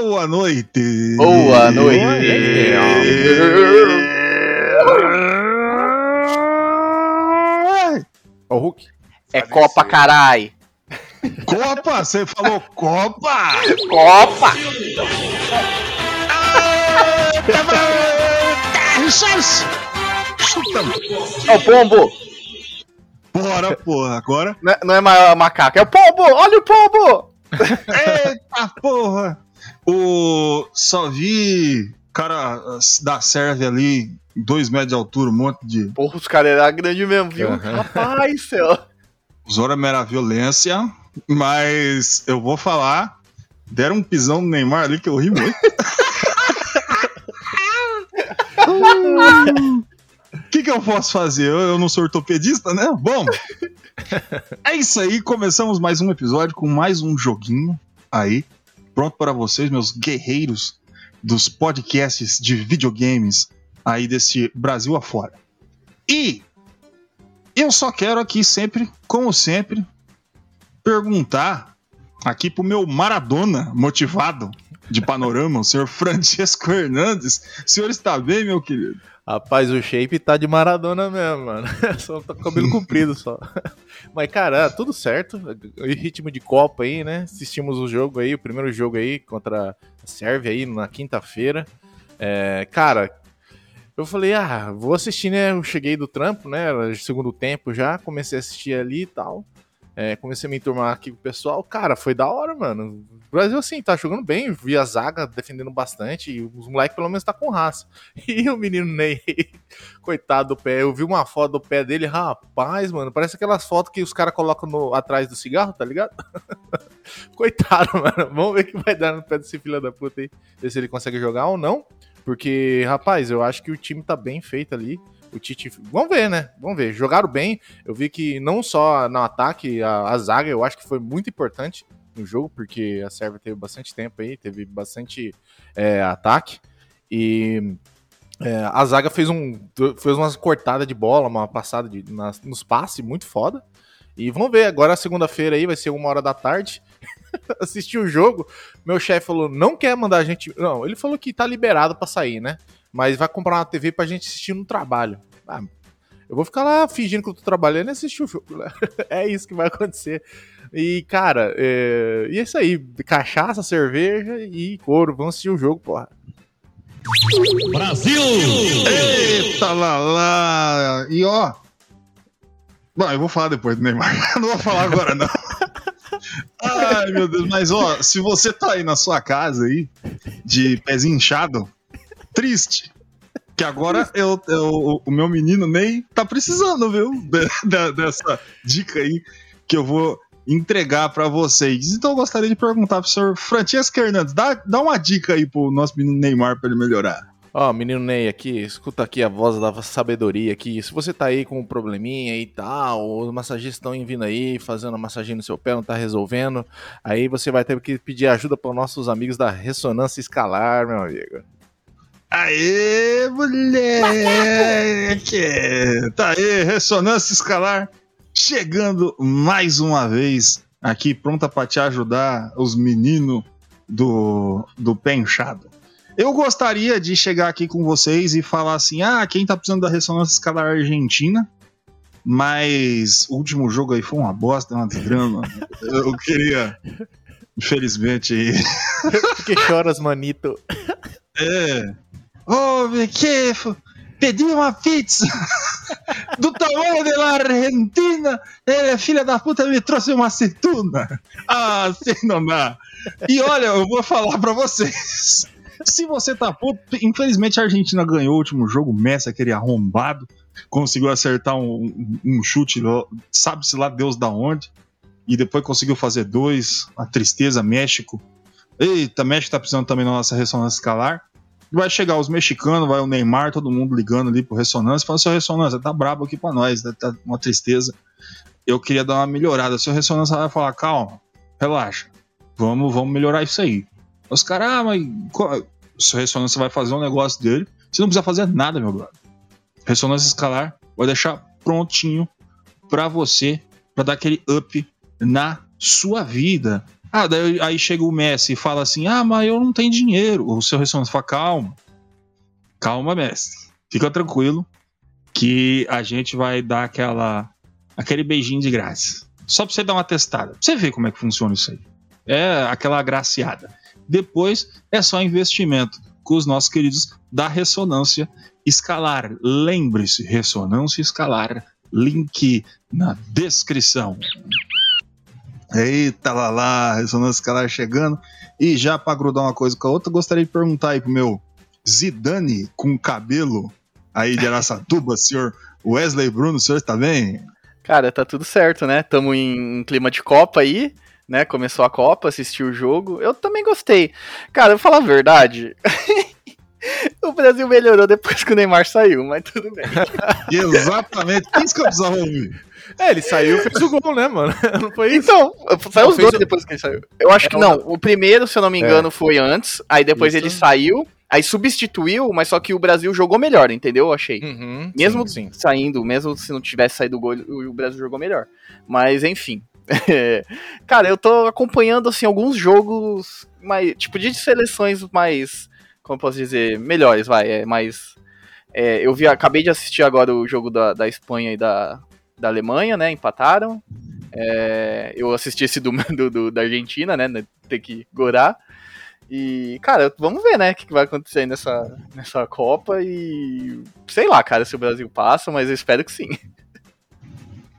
Boa noite! Boa noite! Ó o Hulk. É Copa, carai! Copa! Você falou Copa! Copa! É o pombo! Bora, porra, agora. Não é, não é maior macaco, é o pombo! Olha o pombo! Eita porra! O. Só vi cara da Sérvia ali, dois metros de altura, um monte de. Porra, os caras eram grandes mesmo, viu? Aham. Rapaz, céu! Zora mera violência, mas eu vou falar. Deram um pisão no Neymar ali que eu ri muito. O que, que eu posso fazer? Eu, eu não sou ortopedista, né? Bom, é isso aí. Começamos mais um episódio com mais um joguinho aí. Pronto para vocês, meus guerreiros dos podcasts de videogames aí desse Brasil afora. E eu só quero aqui sempre, como sempre, perguntar aqui pro meu Maradona motivado de panorama, o senhor Francesco Hernandes. O senhor está bem, meu querido? Rapaz, o shape tá de Maradona mesmo, mano. Só tá com o cabelo comprido só. Mas, cara, tudo certo. Em ritmo de Copa aí, né? Assistimos o jogo aí, o primeiro jogo aí contra a Sérvia aí na quinta-feira. É, cara, eu falei, ah, vou assistir, né? Eu cheguei do trampo, né? Era segundo tempo já, comecei a assistir ali e tal. É, comecei a me enturmar aqui com o pessoal. Cara, foi da hora, mano. O Brasil, assim, tá jogando bem. Vi a zaga defendendo bastante. E os moleques, pelo menos, tá com raça. E o menino Ney, coitado do pé. Eu vi uma foto do pé dele. Rapaz, mano, parece aquelas fotos que os caras colocam no- atrás do cigarro, tá ligado? coitado, mano. Vamos ver o que vai dar no pé desse filho da puta aí. Ver se ele consegue jogar ou não. Porque, rapaz, eu acho que o time tá bem feito ali. O Tite. Vamos ver, né? Vamos ver. Jogaram bem. Eu vi que não só no ataque, a, a zaga, eu acho que foi muito importante no jogo, porque a Sérvia teve bastante tempo aí, teve bastante é, ataque. E é, a zaga fez, um, fez umas cortadas de bola, uma passada de, nos passes muito foda. E vamos ver, agora segunda-feira aí vai ser uma hora da tarde. Assistir o jogo, meu chefe falou: não quer mandar a gente. Não, ele falou que tá liberado pra sair, né? Mas vai comprar uma TV pra gente assistir no trabalho. Ah, eu vou ficar lá fingindo que eu tô trabalhando e assistir o jogo. né? é isso que vai acontecer. E, cara, é... e é isso aí. Cachaça, cerveja e couro. Vamos assistir o jogo, porra. Eita lá lá! E ó. Bom, eu vou falar depois do Neymar. Não vou falar agora, não. Ai, meu Deus, mas ó, se você tá aí na sua casa aí, de pezinho inchado, triste. Que agora eu, eu- o meu menino Ney tá precisando, viu? De- de- dessa dica aí que eu vou entregar pra vocês. Então eu gostaria de perguntar pro senhor Francesco Hernandes, dá, dá uma dica aí pro nosso menino Neymar pra ele melhorar. Ó, menino Ney aqui, escuta aqui a voz da sabedoria aqui. Se você tá aí com um probleminha e tal, os massagistas estão vindo aí, fazendo a massagem no seu pé, não tá resolvendo, aí você vai ter que pedir ajuda para nossos amigos da Ressonância Escalar, meu amigo. Aê, moleque! Tá aí, ressonância escalar chegando mais uma vez aqui, pronta pra te ajudar, os meninos do, do pé inchado. Eu gostaria de chegar aqui com vocês e falar assim: ah, quem tá precisando da ressonância escalar Argentina, mas o último jogo aí foi uma bosta, uma desgrama. Eu queria, infelizmente, que choras, manito? É. Meu que pedi uma pizza do tamanho da Argentina. Ele, filha da puta, me trouxe uma aceituna. Ah, assim não dá. E olha, eu vou falar pra vocês. Se você tá puto, infelizmente a Argentina ganhou o último jogo, Messi, aquele arrombado, conseguiu acertar um, um chute, sabe-se lá Deus da onde, e depois conseguiu fazer dois, a tristeza, México. Eita, México tá precisando também da nossa ressonância escalar. Vai chegar os mexicanos, vai o Neymar, todo mundo ligando ali pro Ressonância, falando, seu Ressonância, tá brabo aqui pra nós, tá- tá uma tristeza. Eu queria dar uma melhorada. Seu Ressonância vai falar, calma, relaxa, vamos, vamos melhorar isso aí. Os caras, ah, mas seu Ressonância vai fazer um negócio dele, você não precisa fazer nada, meu brother. Ressonância escalar vai deixar prontinho pra você, pra dar aquele up na sua vida. Ah, daí aí chega o Messi e fala assim: Ah, mas eu não tenho dinheiro. O seu ressonância fala: Calma, calma, Messi. Fica tranquilo que a gente vai dar aquela aquele beijinho de graça. Só pra você dar uma testada. Pra você ver como é que funciona isso aí. É aquela agraciada. Depois é só investimento com os nossos queridos da ressonância escalar. Lembre-se, ressonância escalar. Link na descrição. Eita lá lá, ressonância escalar chegando. E já pra grudar uma coisa com a outra, gostaria de perguntar aí pro meu Zidane com cabelo aí de Araçatuba, senhor Wesley Bruno, o senhor está bem? Cara, tá tudo certo, né? Tamo em clima de Copa aí, né? Começou a Copa, assisti o jogo. Eu também gostei. Cara, eu vou falar a verdade. o Brasil melhorou depois que o Neymar saiu, mas tudo bem. Exatamente, isso que eu precisava ouvir. É, ele saiu e fez o gol, né, mano? Não foi isso? Então, saiu os dois o- depois que ele saiu. Eu acho É, que não. O primeiro, se eu não me engano, foi antes. Aí depois Isso. ele saiu. Aí substituiu, mas só que o Brasil jogou melhor, entendeu? Eu achei. Uhum, Mesmo sim, sim. saindo, mesmo se não tivesse saído o gol, o Brasil jogou melhor. Mas enfim. Cara, eu tô acompanhando assim alguns jogos mais, tipo de seleções mais, como eu posso dizer, melhores, vai, é mais é, eu vi, acabei de assistir agora o jogo da, da Espanha e da, da Alemanha, né? Empataram. É, eu assisti esse do, do- do- da Argentina, né? Ter que gorar. E, cara, vamos ver, né? O que vai acontecer aí nessa, nessa Copa. E sei lá, cara, se o Brasil passa, mas eu espero que sim.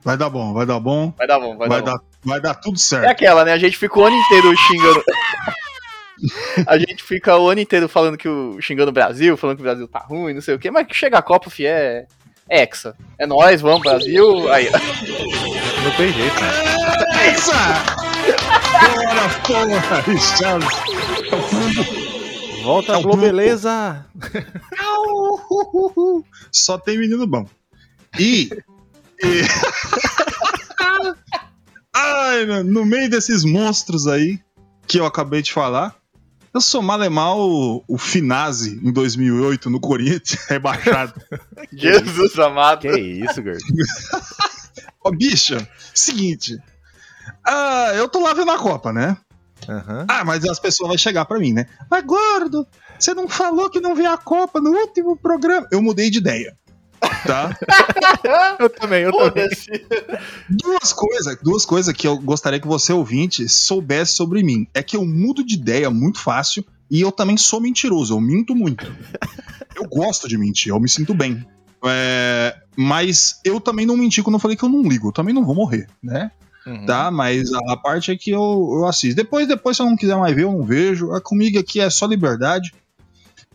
Vai dar bom, vai dar bom, Vai dar bom, vai, vai, dar bom. dar, vai dar tudo É certo. aquela, né? A gente fica o ano inteiro xingando. a gente fica o ano inteiro falando que o. xingando o Brasil, falando que o Brasil tá ruim, não sei o quê, mas que chega a Copa, fi, é. É hexa. É nós, vamos, Brasil. Aí, Não tem jeito, né? Essa! Bora, porra, Charles! Volta, É o Globo, grupo. beleza! Só tem menino bom. E. e- Ai, meu, no meio desses monstros aí que eu acabei de falar, eu sou mal é mal o, o Finazzi em 2008 no Corinthians, rebaixado. Jesus amado. Que isso, Gord? Ó, bicha, seguinte. Ah, eu tô lá vendo a Copa, né? Aham. Ah, mas as pessoas vão chegar pra mim, né? Mas gordo, você não falou que não vê a Copa no último programa? Eu mudei de ideia. Tá? Eu também, eu também. Duas coisas, duas coisas que eu gostaria que você ouvinte soubesse sobre mim. É que eu mudo de ideia muito fácil e eu também sou mentiroso, eu minto muito. Eu gosto de mentir, eu me sinto bem. É, mas eu também não menti quando eu falei que eu não ligo, eu também não vou morrer, né? Uhum. Tá, mas a, a parte é que eu, eu assisto. Depois, depois, se eu não quiser mais ver, eu não vejo. A comigo aqui é só liberdade.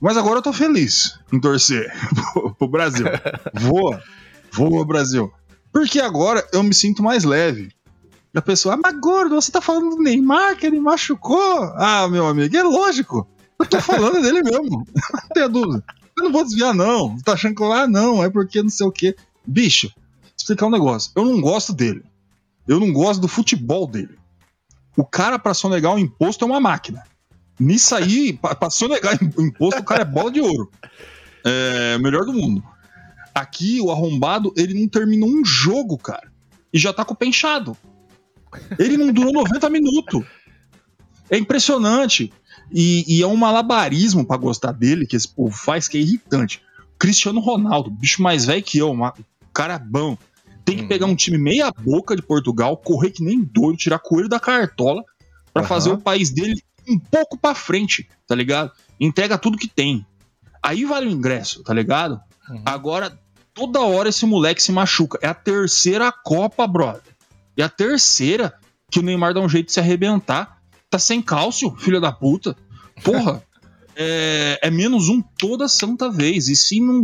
Mas agora eu tô feliz em torcer pro, Brasil. Voa, voa, Brasil. Porque agora eu me sinto mais leve. E a pessoa, ah, mas gordo, você tá falando do Neymar, que ele machucou. Ah, meu amigo, é lógico. Eu tô falando dele mesmo. Não tenha dúvida. Eu não vou desviar, não. Tá achando que lá, não, é porque não sei o quê. Bicho, explicar um negócio. Eu não gosto dele. Eu não gosto do futebol dele. O cara, pra sonegar o imposto, é uma máquina. Nisso aí, pra sonegar o imposto, o cara é bola de ouro. É o melhor do mundo. Aqui, o arrombado, ele não terminou um jogo, cara. E já tá com o pé inchado. Ele não durou 90 minutos. É impressionante. E, e é um malabarismo pra gostar dele que esse povo faz que é irritante. Cristiano Ronaldo, bicho mais velho que eu, uma- cara bom. Tem que Uhum. pegar um time meia boca de Portugal, correr que nem doido, tirar coelho da cartola pra Aham. fazer o país dele um pouco pra frente, tá ligado? Entrega tudo que tem. Aí vale o ingresso, tá ligado? Uhum. Agora, toda hora esse moleque se machuca. É a terceira Copa, brother. É a terceira que o Neymar dá um jeito de se arrebentar. Tá sem cálcio, filho da puta. Porra. É, é menos um toda santa vez. E se não,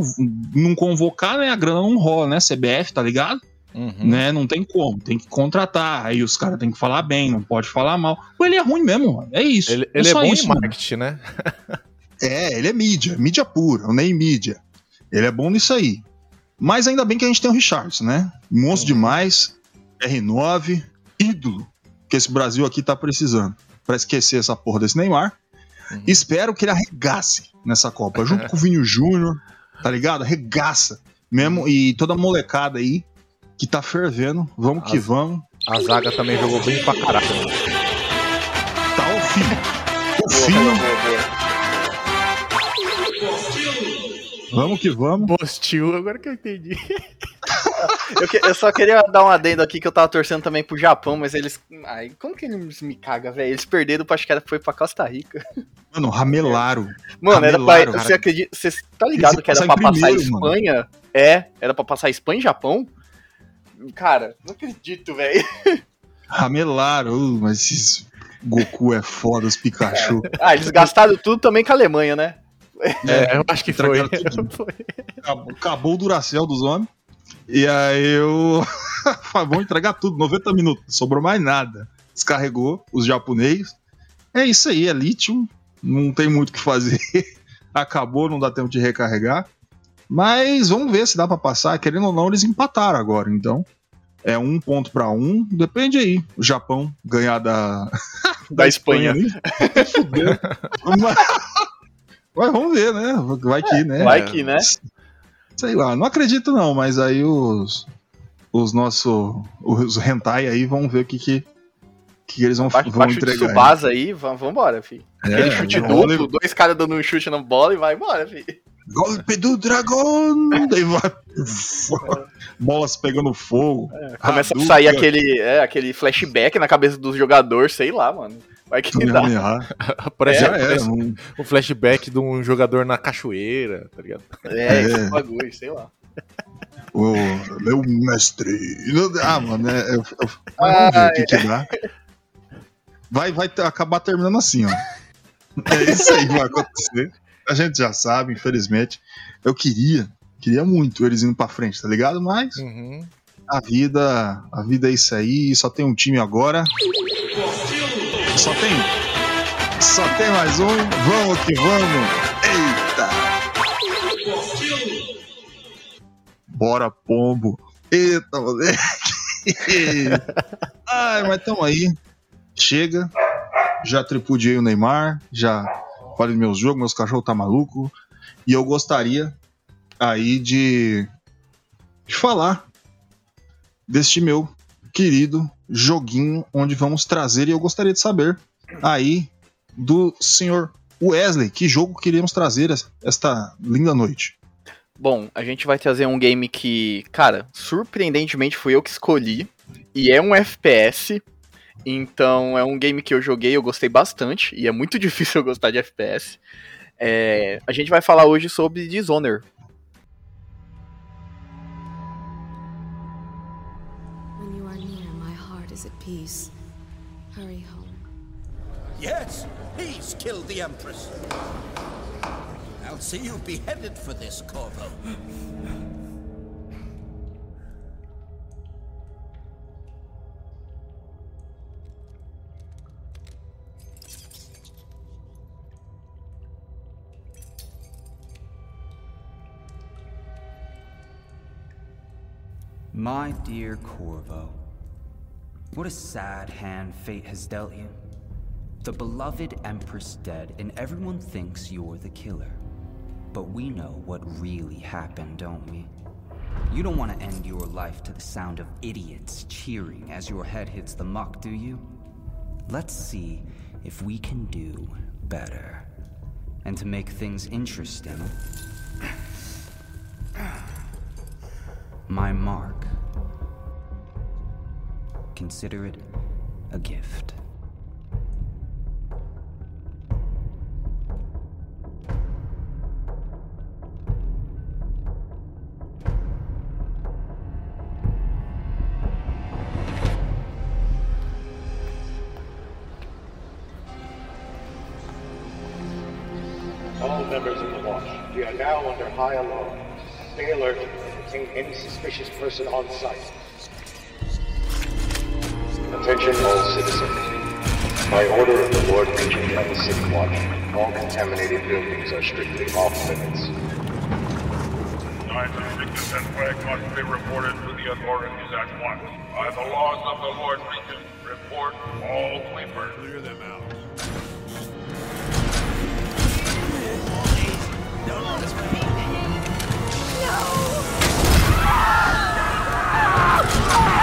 não convocar, né, a grana não rola, né? CBF, tá ligado? Uhum. Né? Não tem como. Tem que contratar. Aí os caras têm que falar bem, não pode falar mal. Ou ele é ruim mesmo, mano. É isso. Ele, ele é bom isso, em mano. marketing, né? É, ele é mídia, mídia pura, o Ney mídia. Ele é bom nisso aí. Mas ainda bem que a gente tem o Richardson, né? Monstro demais, R9, ídolo que esse Brasil aqui tá precisando. Pra esquecer essa porra desse Neymar. Uhum. Espero que ele arregace nessa Copa, junto com o Vinho Júnior, tá ligado? Arregaça mesmo. E toda a molecada aí que tá fervendo. Vamos que vamos. A zaga também jogou bem pra caralho. mano. Tá o fino. O boa. Vamos que vamos. Postil, agora que eu entendi. Eu, que- eu só queria dar um adendo aqui que eu tava torcendo também pro Japão, mas eles. Ai, como que eles me cagam, velho? Eles perderam pra acho que era, foi pra Costa Rica. Mano, Ramelaro. Mano, era Ramelaram, pra. cara. Você acredita. Você tá ligado Eles que era pra passar a primeiro, mano. Espanha? É, era pra passar Espanha e Japão? Cara, não acredito, velho. Ramelaro. Uh, mas esses Goku é foda, os Pikachu. Ah, eles gastaram tudo também com a Alemanha, né? É, eu acho que foi. Foi. Acabou, acabou o Duracell dos homens. E aí eu. Vamos entregar tudo, 90 minutos. Não sobrou mais nada. Descarregou os japoneses. É isso aí, é lítio. Não tem muito o que fazer. Acabou, não dá tempo de recarregar. Mas vamos ver se dá pra passar. Querendo ou não, eles empataram agora. Então, é um ponto pra um. Depende aí. O Japão ganhar da, Da Espanha. Mas, mas vamos ver, né? Vai que, né? Vai que, né? Sei lá, não acredito não, mas aí os os nossos os hentai aí vão ver o que que, que eles vão, vão baixo de entregar. Subasa aí, vamos vambora, filho. É, Aquele chute Oliver- duplo, dois caras dando um chute na bola e vai embora, filho. Golpe do dragão! Daí vai bolas pegando fogo. Começa a sair aquele, é, aquele flashback na cabeça dos jogadores, sei lá, mano. Vai que dá. Parece, Já parece era, um- um flashback de um jogador na cachoeira, tá ligado? É, É. esse bagulho, sei lá. o meu mestre. Ah, mano, é, é- é- mas vamos ver o que, que dá. Vai, vai acabar terminando assim, ó. É isso aí que vai acontecer. A gente já sabe, infelizmente. Eu queria, queria muito eles indo pra frente, tá ligado? Mas Uhum. a vida, a vida é isso aí. Só tem um time agora. Só tem, só tem mais um. Vamos que vamos. Eita! Bora, pombo. Eita, moleque. Ai, mas tamo aí. Chega. Já tripudiei o Neymar. Já falei dos meus jogos. Meus cachorros tá maluco. E eu gostaria aí de, de falar deste meu querido joguinho onde vamos trazer e eu gostaria de saber aí do senhor Wesley, que jogo queríamos trazer es- esta linda noite. Bom, a gente vai trazer um game que, cara, surpreendentemente fui eu que escolhi. E é um FPS. Então é um game que eu joguei, eu gostei bastante. E é muito difícil eu gostar de FPS. É, a gente vai falar hoje sobre Dishonored. When you are near, my heart is at peace. Hurry home. Yes, he's killed the Empress. I'll see you beheaded for this, Corvo. My dear Corvo, what a sad hand fate has dealt you. The beloved Empress dead, and everyone thinks you're the killer. But we know what really happened, don't we? You don't want to end your life to the sound of idiots cheering as your head hits the muck, do you? Let's see if we can do better. And to make things interesting, my mark. Consider it a gift. All members of the watch, we are now under high alarm. Stay alert and detain any suspicious person on site. Attention all citizens. By order of the Lord Regent of the City Watch, all contaminated buildings are strictly off limits. Signs of sickness and plague must be reported to the authorities at once. By the laws of the Lord Regent, report all sleepers. Clear them out. The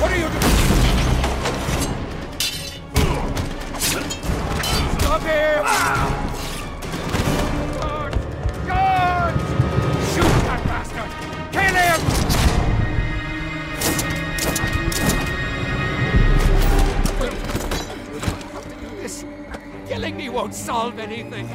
What are you doing? Stop him! Ah! Guard! Guard! Shoot that bastard! Kill him! This killing me won't solve anything.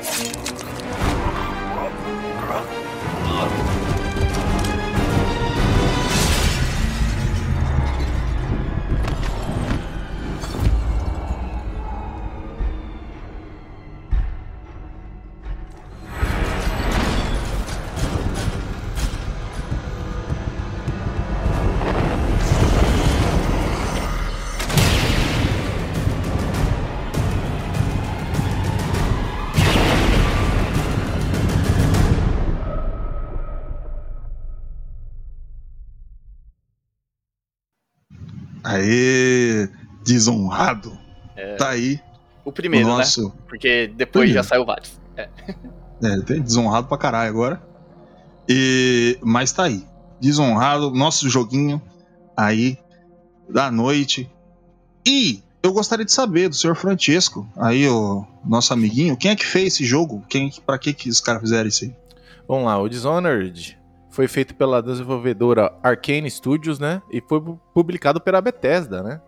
Desonrado. É, Tá aí. o primeiro, o nosso- né? Porque depois Primeiro. já saiu vários. É. É, tem desonrado pra caralho agora. E, mas tá aí. Desonrado, nosso joguinho aí da noite. E eu gostaria de saber do senhor Francesco, aí o nosso amiguinho, quem é que fez esse jogo? Quem, pra que, que os caras fizeram isso aí? Vamos lá, o Dishonored foi feito pela desenvolvedora Arcane Studios, né? E foi pu- publicado pela Bethesda, né?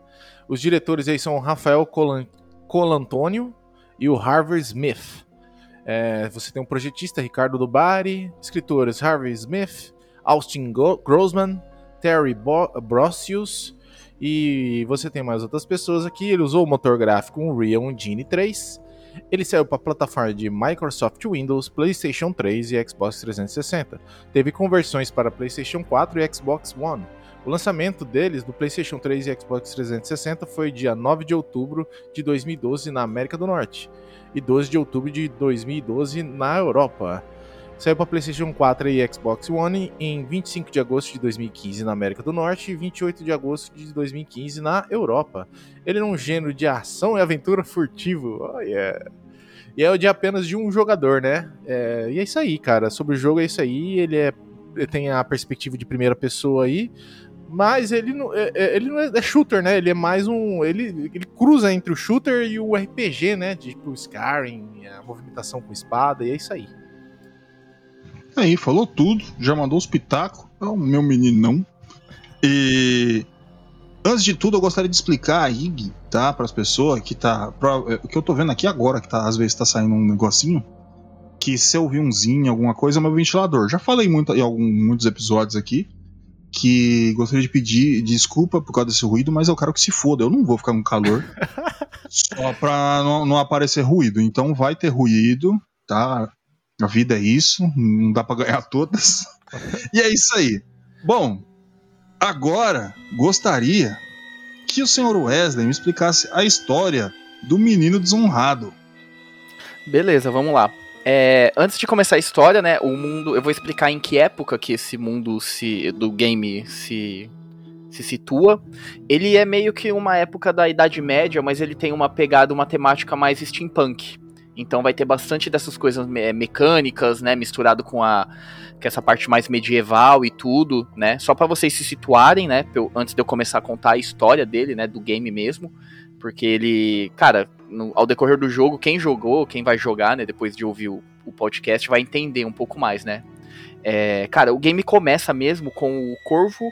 Os diretores aí são o Rafael Colan Colantônio e o Harvey Smith. É, você tem um projetista, Ricardo Dubari, escritores Harvey Smith, Austin Grossman, Terry Bo Brocius e você tem mais outras pessoas aqui. Ele usou o motor gráfico Unreal Engine 3. Ele saiu para a plataforma de Microsoft Windows, PlayStation 3 e Xbox 360. Teve conversões para PlayStation 4 e Xbox One. O lançamento deles do PlayStation 3 e Xbox 360 foi dia 9 de outubro de 2012 na América do Norte e 12 de outubro de 2012 na Europa. Saiu para PlayStation 4 e Xbox One em 25 de agosto de 2015 na América do Norte e 28 de agosto de 2015 na Europa. Ele é um gênero de ação e aventura furtivo. Oh, yeah. E é o de apenas de um jogador, né? É, e é isso aí, cara. Sobre o jogo é isso aí. Ele, é, tem a perspectiva de primeira pessoa aí. Mas ele não é, é- ele não é, é shooter, né? Ele é mais um. Ele, ele cruza entre o shooter e o RPG, né? De, tipo Skyrim, a movimentação com espada, e é isso aí. Aí, falou tudo, já mandou os pitacos. É meu meninão. E antes de tudo, eu gostaria de explicar a IG, tá? Para as pessoas que tá. É, o que eu tô vendo aqui agora, que tá, às vezes tá saindo um negocinho. Que se eu ouvir um zinho, alguma coisa, é meu ventilador. Já falei muito em algum, muitos episódios aqui. Que gostaria de pedir desculpa por causa desse ruído, mas eu quero que se foda. Eu não vou ficar com calor. só pra não, não aparecer ruído. Então vai ter ruído, tá? A vida é isso, não dá pra ganhar todas. e é isso aí. Bom, agora gostaria que o senhor Wesley me explicasse a história do menino desonrado. Beleza, vamos lá. É, antes de começar a história, né, o mundo, eu vou explicar em que época que esse mundo se, do game se, se situa. Ele é meio que uma época da Idade Média, mas ele tem uma pegada, uma temática mais steampunk. Então vai ter bastante dessas coisas me- mecânicas, né, misturado com a com essa parte mais medieval e tudo, né? Só pra vocês se situarem, né, antes de eu começar a contar a história dele, né, do game mesmo, porque ele, cara, no- ao decorrer do jogo, quem jogou, quem vai jogar, né, depois de ouvir o, o podcast, vai entender um pouco mais, né? É, cara, o game começa mesmo com o Corvo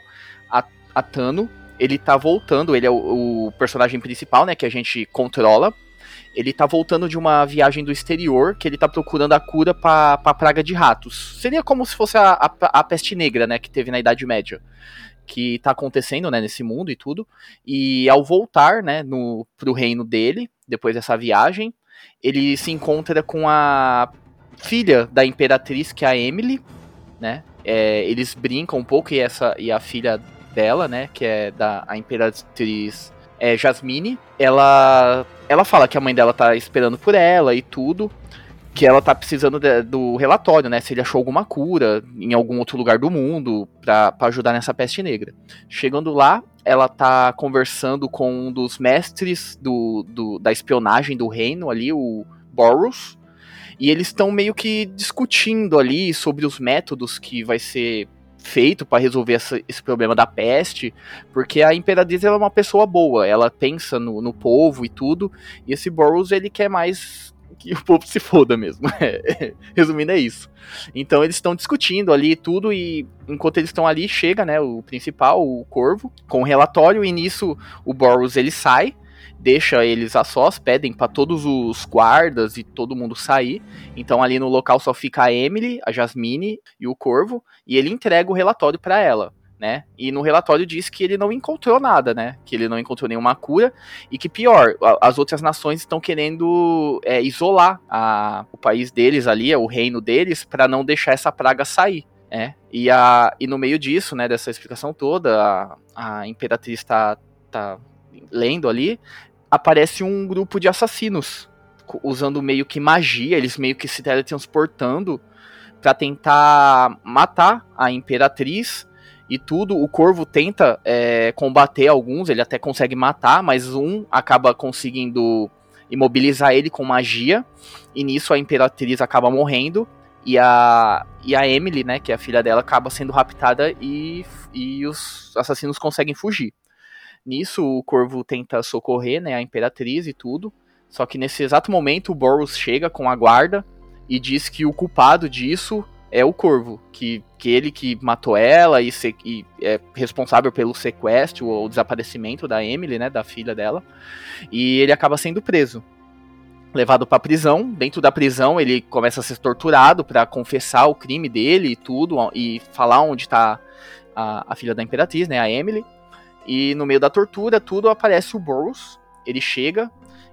Atano. Ele tá voltando, ele é o, o personagem principal, né, que a gente controla. Ele tá voltando de uma viagem do exterior, que ele tá procurando a cura pra, pra praga de ratos. Seria como se fosse a, a, a peste negra, né, que teve na Idade Média. Que tá acontecendo, né, nesse mundo e tudo. E ao voltar, né, no, pro reino dele, depois dessa viagem, ele se encontra com a filha da imperatriz, que é a Emily, né? É, eles brincam um pouco e essa e a filha dela, né, que é da a imperatriz é Jasmine, ela ela fala que a mãe dela tá esperando por ela e tudo, que ela tá precisando de- do relatório, né, se ele achou alguma cura em algum outro lugar do mundo pra ajudar nessa peste negra. Chegando lá, ela tá conversando com um dos mestres do, do- da espionagem do reino ali, o Boros, e eles estão meio que discutindo ali sobre os métodos que vai ser feito para resolver essa- esse problema da peste, porque a Imperatriz ela é uma pessoa boa, ela pensa no, no povo e tudo, e esse Boros ele quer mais que o povo se foda mesmo. Resumindo, é isso. Então eles estão discutindo ali tudo e enquanto eles estão ali, chega, né, o principal, o Corvo, com o relatório e nisso o Boros ele sai, deixa eles a sós, pedem para todos os guardas e todo mundo sair. Então ali no local só fica a Emily, a Jasmine e o Corvo e ele entrega o relatório para ela. Né? E no relatório diz que ele não encontrou nada, né? Que ele não encontrou nenhuma cura e que pior, as outras nações estão querendo é, isolar a- o país deles ali, o reino deles, para não deixar essa praga sair. É, e, a, e no meio disso, né, dessa explicação toda, a, a Imperatriz tá, tá lendo ali, aparece um grupo de assassinos, usando meio que magia, eles meio que se teletransportando para tentar matar a Imperatriz e tudo. O Corvo tenta é, combater alguns, ele até consegue matar, mas um acaba conseguindo imobilizar ele com magia, e nisso a Imperatriz acaba morrendo. E a, e a Emily, né, que é a filha dela, acaba sendo raptada e, e os assassinos conseguem fugir. Nisso, o Corvo tenta socorrer, né, a Imperatriz e tudo. Só que nesse exato momento, o Boros chega com a guarda e diz que o culpado disso é o Corvo, que, que ele que matou ela e, se- e é responsável pelo sequestro ou desaparecimento da Emily, né, da filha dela. E ele acaba sendo preso. Levado pra prisão. Dentro da prisão, ele começa a ser torturado pra confessar o crime dele e tudo, e falar onde tá a, a filha da Imperatriz, né, a Emily. E no meio da tortura, tudo aparece o Boros. Ele chega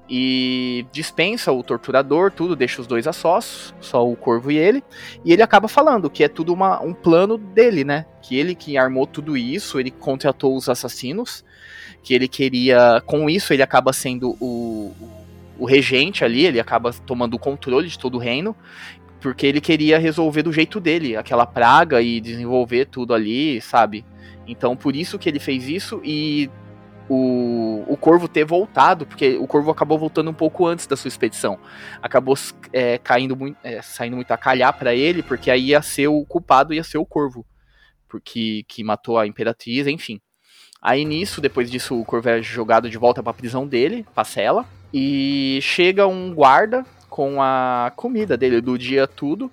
e dispensa o torturador, tudo, deixa os dois a sós, só o Corvo e ele. E ele acaba falando que é tudo uma- um plano dele, né? Que ele que armou tudo isso, ele contratou os assassinos, que ele queria. Com isso, ele acaba sendo o, o regente ali, ele acaba tomando o controle de todo o reino. Porque ele queria resolver do jeito dele, aquela praga e desenvolver tudo ali, sabe? Então por isso que ele fez isso e o, o Corvo ter voltado, porque o Corvo acabou voltando um pouco antes da sua expedição. Acabou é, caindo muito, é, saindo muito a calhar pra ele, porque aí ia ser o culpado, ia ser o Corvo. Porque que matou a Imperatriz, enfim. Aí nisso, depois disso, o Corvo é jogado de volta pra prisão dele, pra cela. E chega um guarda com a comida dele do dia tudo.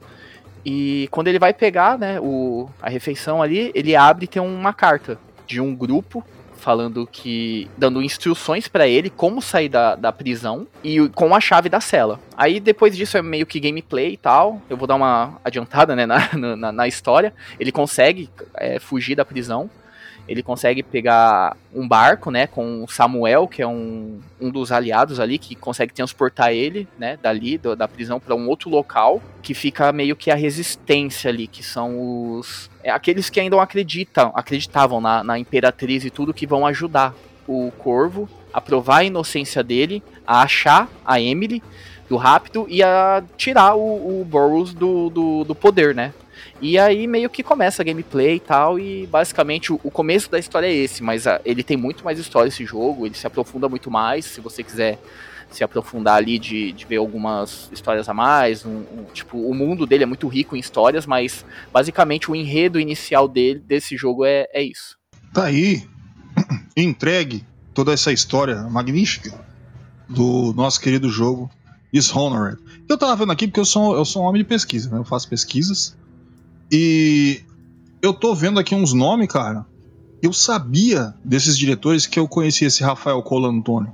E quando ele vai pegar, né, o, a refeição ali, ele abre e tem uma carta de um grupo falando que. dando instruções pra ele como sair da, da prisão e com a chave da cela. Aí depois disso é meio que gameplay e tal. Eu vou dar uma adiantada né, na, na, na história. Ele consegue é, fugir da prisão. Ele consegue pegar um barco, né, com Samuel, que é um, um dos aliados ali, que consegue transportar ele, né, dali, do, da prisão, para um outro local, que fica meio que a resistência ali, que são os. É, aqueles que ainda acreditam, acreditavam na, na Imperatriz e tudo, que vão ajudar o Corvo a provar a inocência dele, a achar a Emily, do rápido e a tirar o, o Boros do, do, do poder, né? E aí meio que começa a gameplay e tal, e basicamente o, o começo da história é esse, mas a, ele tem muito mais história esse jogo, ele se aprofunda muito mais, se você quiser se aprofundar ali de, de ver algumas histórias a mais, um, um, tipo, o mundo dele é muito rico em histórias, mas basicamente o enredo inicial dele, desse jogo é, é isso. Tá aí, entregue toda essa história magnífica do nosso querido jogo Dishonored. Eu tava vendo aqui porque eu sou, eu sou um homem de pesquisa, né? Eu faço pesquisas. E eu tô vendo aqui uns nomes, cara. Eu sabia desses diretores que eu conhecia esse Rafael Colantoni.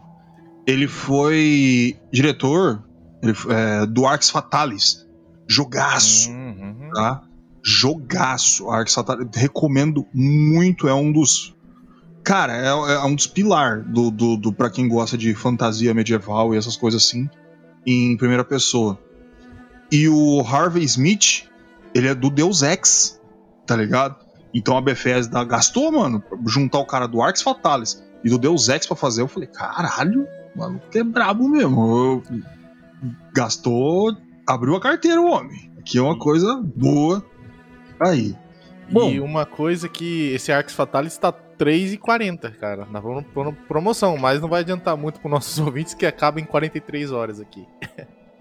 Ele foi diretor ele, é, do Arx Fatalis. Jogaço. Uhum. Tá? Jogaço. Arx Fatalis. Recomendo muito. É um dos. Cara, é, é um dos pilar do, do, do para quem gosta de fantasia medieval e essas coisas assim, em primeira pessoa. E o Harvey Smith, ele é do Deus Ex, tá ligado? Então a Bethesda gastou, mano, pra juntar o cara do Arx Fatalis e do Deus Ex pra fazer. Eu falei, caralho, mano, que é brabo mesmo. Eu- gastou, abriu a carteira o homem. Aqui é uma coisa boa. Aí. Bom. E uma coisa que esse Arx Fatalis está 3,40, cara, na pro- pro- promoção, mas não vai adiantar muito para nossos ouvintes que acaba em 43 horas aqui.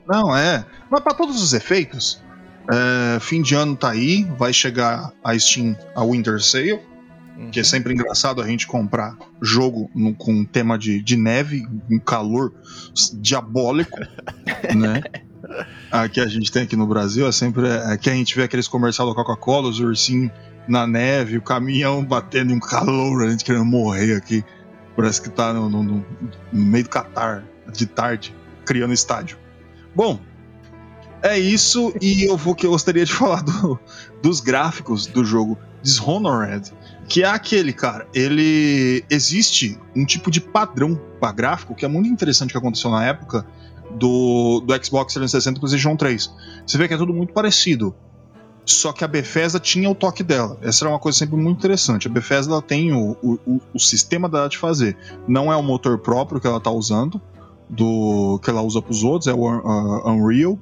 Não, é. Mas pra todos os efeitos, é, fim de ano tá aí, vai chegar a Steam a Winter Sale, que é sempre engraçado a gente comprar jogo no- com tema de, de neve, um calor diabólico, né? Aqui a gente tem aqui no Brasil, é sempre é, que a gente vê aqueles comercial da Coca-Cola, os ursinhos na neve, o caminhão batendo em um calor, a gente querendo morrer aqui. Parece que tá no, no- no- no meio do Catar, de tarde, criando estádio. Bom, é isso e eu vou que eu gostaria de falar do- dos gráficos do jogo Dishonored, que é aquele, cara, ele existe um tipo de padrão para gráfico que é muito interessante que aconteceu na época do, do Xbox 360 e PlayStation 3. Você vê que é tudo muito parecido. Só que a Bethesda tinha o toque dela. Essa era uma coisa sempre muito interessante. A Bethesda tem o, o, o- sistema dela de fazer. Não é o motor próprio que ela tá usando, do que ela usa pros outros, é o Un- Unreal.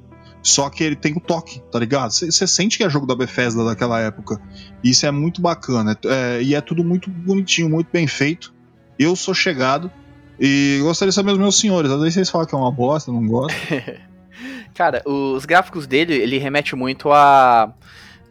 Só que ele tem o toque, tá ligado? Você sente que é jogo da Bethesda daquela época. Isso é muito bacana. É, e é tudo muito bonitinho, muito bem feito. Eu sou chegado. E gostaria de saber os meus senhores. Às vezes vocês falam que é uma bosta, não gostam. Cara, os gráficos dele, ele remete muito a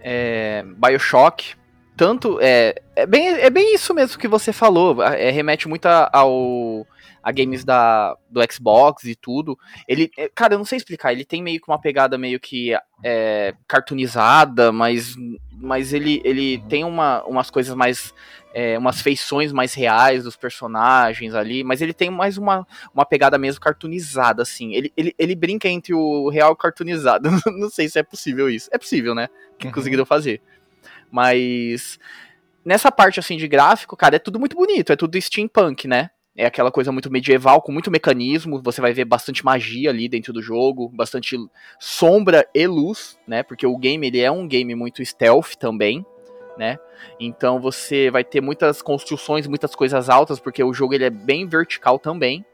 é, Bioshock. Tanto, é, é, bem, é bem isso mesmo que você falou. É, remete muito a- ao a games da, do Xbox e tudo. Ele, é, cara, eu não sei explicar. Ele tem meio que uma pegada meio que é, cartoonizada, mas, mas ele, ele tem uma, umas coisas mais é, umas feições mais reais dos personagens ali, mas ele tem mais uma, uma pegada mesmo cartoonizada, assim. Ele, ele, ele brinca entre o real e o cartoonizado. Não sei se é possível isso. É possível, né? Que Uhum. conseguiram fazer. Mas nessa parte assim de gráfico, cara, é tudo muito bonito, é tudo steampunk, né? É aquela coisa muito medieval, com muito mecanismo. Você vai ver bastante magia ali dentro do jogo, bastante sombra e luz, né? Porque o game ele é um game muito stealth também, né? Então você vai ter muitas construções, muitas coisas altas, porque o jogo ele é bem vertical também.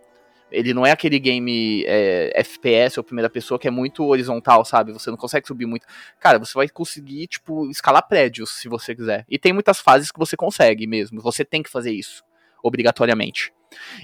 Ele não é aquele game é, FPS ou primeira pessoa que é muito horizontal, sabe? Você não consegue subir muito. Cara, você vai conseguir, tipo, escalar prédios se você quiser. E tem muitas fases que você consegue mesmo. Você tem que fazer isso, obrigatoriamente.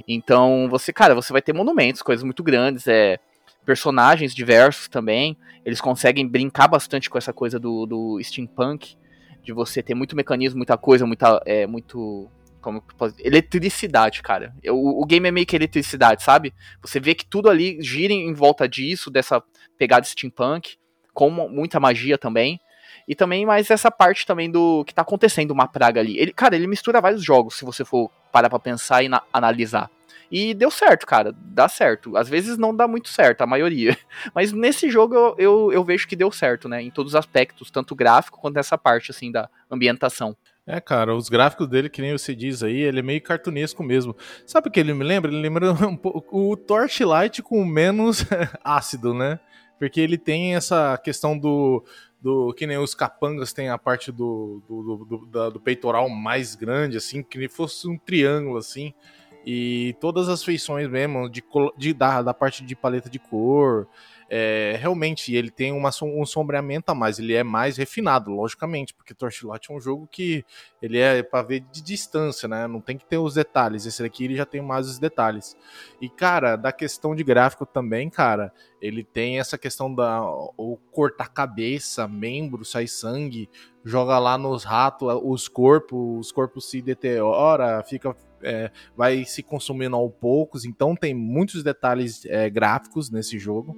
Então, você, cara, você vai ter monumentos, coisas muito grandes, é personagens diversos também. Eles conseguem brincar bastante com essa coisa do, do steampunk, de você ter muito mecanismo, muita coisa, muita, é, muito como eletricidade, cara. O, o game é meio que eletricidade, sabe? Você vê que tudo ali gira em volta disso, dessa pegada steampunk, com mu- muita magia também. E também mais essa parte também do que tá acontecendo uma praga ali. Ele, cara, ele mistura vários jogos, se você for parar pra pensar e na- analisar. E deu certo, cara. Dá certo. Às vezes não dá muito certo, a maioria. Mas nesse jogo eu, eu, eu vejo que deu certo, né? Em todos os aspectos, tanto gráfico quanto essa parte, assim, da ambientação. É, cara, os gráficos dele, que nem você diz aí, ele é meio cartunesco mesmo. Sabe o que ele me lembra? Ele lembra um pouco o Torchlight com menos ácido, né? Porque ele tem essa questão do. Do que nem os capangas tem a parte do, do, do, do- do peitoral mais grande, assim, que nem fosse um triângulo, assim. E todas as feições mesmo, de, de da, da parte de paleta de cor. É, realmente ele tem uma, um sombreamento a mais, ele é mais refinado, logicamente, porque Torchlight é um jogo que ele é para ver de distância, né? Não tem que ter os detalhes. Esse daqui ele já tem mais os detalhes. E cara, da questão de gráfico também, cara, ele tem essa questão da o cortar cabeça, membro, sai sangue, joga lá nos ratos os corpos, os corpos se deteriora, fica é, vai se consumindo aos poucos, então tem muitos detalhes é, gráficos nesse jogo.